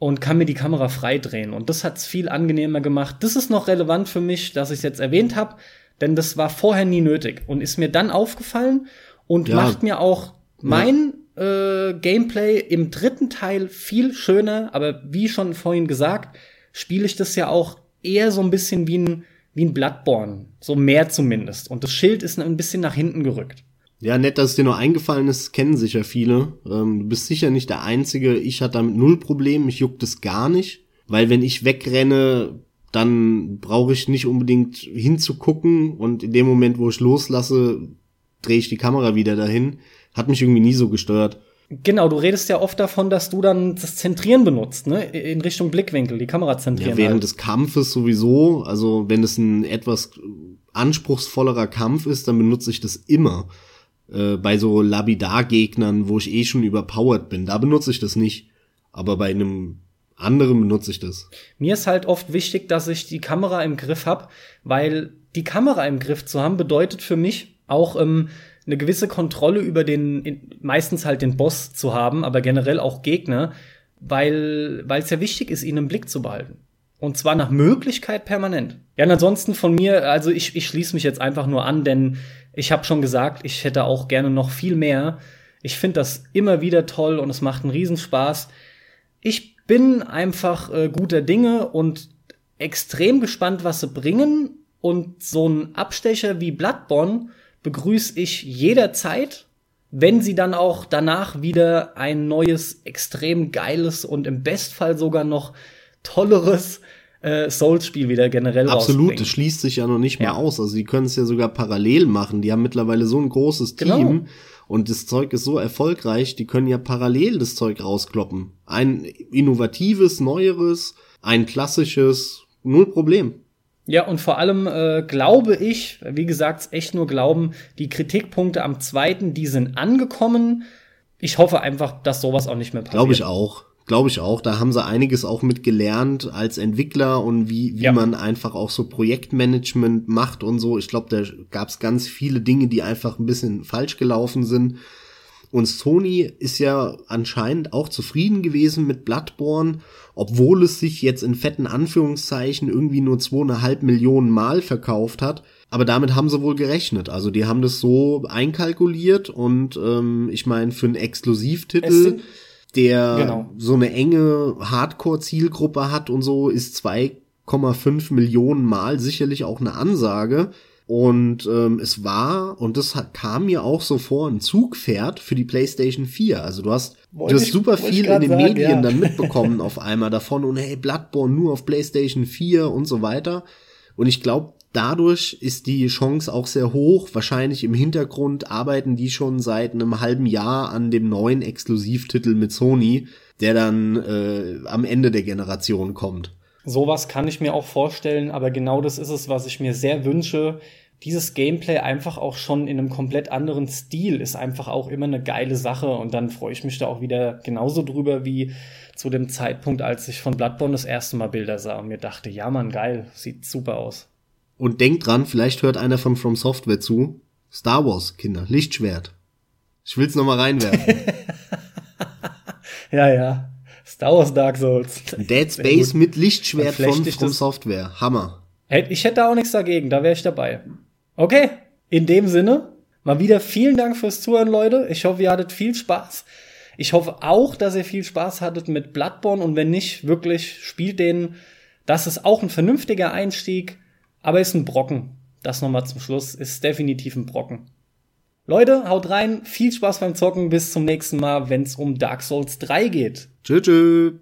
und kann mir die Kamera freidrehen. Und das hat es viel angenehmer gemacht. Das ist noch relevant für mich, dass ich es jetzt erwähnt habe, denn das war vorher nie nötig und ist mir dann aufgefallen und ja. macht mir auch mein ja. äh, Gameplay im dritten Teil viel schöner. Aber wie schon vorhin gesagt, spiele ich das ja auch eher so ein bisschen wie ein, wie ein Bloodborne. So mehr zumindest. Und das Schild ist ein bisschen nach hinten gerückt. Ja, nett, dass es dir noch eingefallen ist, kennen sicher viele. Ähm, du bist sicher nicht der Einzige. Ich hatte damit null Problem, mich juckt es gar nicht. Weil wenn ich wegrenne, dann brauche ich nicht unbedingt hinzugucken und in dem Moment, wo ich loslasse, drehe ich die Kamera wieder dahin. Hat mich irgendwie nie so gestört. Genau, du redest ja oft davon, dass du dann das Zentrieren benutzt, ne? In Richtung Blickwinkel, die Kamera zentrieren. Ja, während halt. des Kampfes sowieso. Also wenn es ein etwas anspruchsvollerer Kampf ist, dann benutze ich das immer Äh, bei so Labidar-Gegnern, wo ich eh schon überpowered bin, da benutze ich das nicht. Aber bei einem anderen benutze ich das. Mir ist halt oft wichtig, dass ich die Kamera im Griff habe, weil die Kamera im Griff zu haben bedeutet für mich auch ähm, eine gewisse Kontrolle über den, meistens halt den Boss zu haben, aber generell auch Gegner, weil weil es ja wichtig ist, ihn im Blick zu behalten. Und zwar nach Möglichkeit permanent. Ja, und ansonsten von mir, also ich, ich schließe mich jetzt einfach nur an, denn ich habe schon gesagt, ich hätte auch gerne noch viel mehr. Ich finde das immer wieder toll und es macht einen Riesenspaß. Ich bin einfach äh, guter Dinge und extrem gespannt, was sie bringen. Und so ein Abstecher wie Bloodborne begrüße ich jederzeit, wenn sie dann auch danach wieder ein neues, extrem geiles und im Bestfall sogar noch tolleres äh, Souls-Spiel wieder generell Absolut, das schließt sich ja noch nicht ja. mal aus. Also sie können es ja sogar parallel machen. Die haben mittlerweile so ein großes Team genau. und das Zeug ist so erfolgreich, die können ja parallel das Zeug rauskloppen. Ein innovatives, neueres, ein klassisches, null Problem. Ja, und vor allem äh, glaube ich, wie gesagt, echt nur glauben, die Kritikpunkte am zweiten, die sind angekommen. Ich hoffe einfach, dass sowas auch nicht mehr passiert. Glaube ich auch. Glaube ich auch. Da haben sie einiges auch mit gelernt als Entwickler und wie, wie ja. man einfach auch so Projektmanagement macht und so. Ich glaube, da gab es ganz viele Dinge, die einfach ein bisschen falsch gelaufen sind. Und Sony ist ja anscheinend auch zufrieden gewesen mit Bloodborne, obwohl es sich jetzt in fetten Anführungszeichen irgendwie nur zweieinhalb Millionen Mal verkauft hat. Aber damit haben sie wohl gerechnet. Also die haben das so einkalkuliert und ähm, ich meine, für einen Exklusivtitel der genau. so eine enge Hardcore-Zielgruppe hat und so, ist 2,5 Millionen Mal sicherlich auch eine Ansage. Und ähm, es war, und das hat, kam mir auch so vor, ein Zugpferd für die PlayStation 4. Also du hast, du hast super viel in den sagen, Medien ja. dann mitbekommen auf einmal davon und hey, Bloodborne nur auf PlayStation 4 und so weiter. Und ich glaube, dadurch ist die Chance auch sehr hoch. Wahrscheinlich im Hintergrund arbeiten die schon seit einem halben Jahr an dem neuen Exklusivtitel mit Sony, der dann äh, am Ende der Generation kommt. Sowas kann ich mir auch vorstellen, aber genau das ist es, was ich mir sehr wünsche. Dieses Gameplay einfach auch schon in einem komplett anderen Stil ist einfach auch immer eine geile Sache und dann freue ich mich da auch wieder genauso drüber wie zu dem Zeitpunkt, als ich von Bloodborne das erste Mal Bilder sah und mir dachte, ja man, geil, sieht super aus. Und denkt dran, vielleicht hört einer von From Software zu. Star Wars, Kinder, Lichtschwert. Ich will's noch mal reinwerfen. ja, ja. Star Wars Dark Souls. Dead Space mit Lichtschwert von From Software. Hammer. Ich hätte auch nichts dagegen, da wäre ich dabei. Okay, in dem Sinne, mal wieder vielen Dank fürs Zuhören, Leute. Ich hoffe, ihr hattet viel Spaß. Ich hoffe auch, dass ihr viel Spaß hattet mit Bloodborne und wenn nicht, wirklich spielt den. Das ist auch ein vernünftiger Einstieg. Aber ist ein Brocken. Das nochmal zum Schluss. Ist definitiv ein Brocken. Leute, haut rein. Viel Spaß beim Zocken. Bis zum nächsten Mal, wenn es um Dark Souls 3 geht. Tschüss.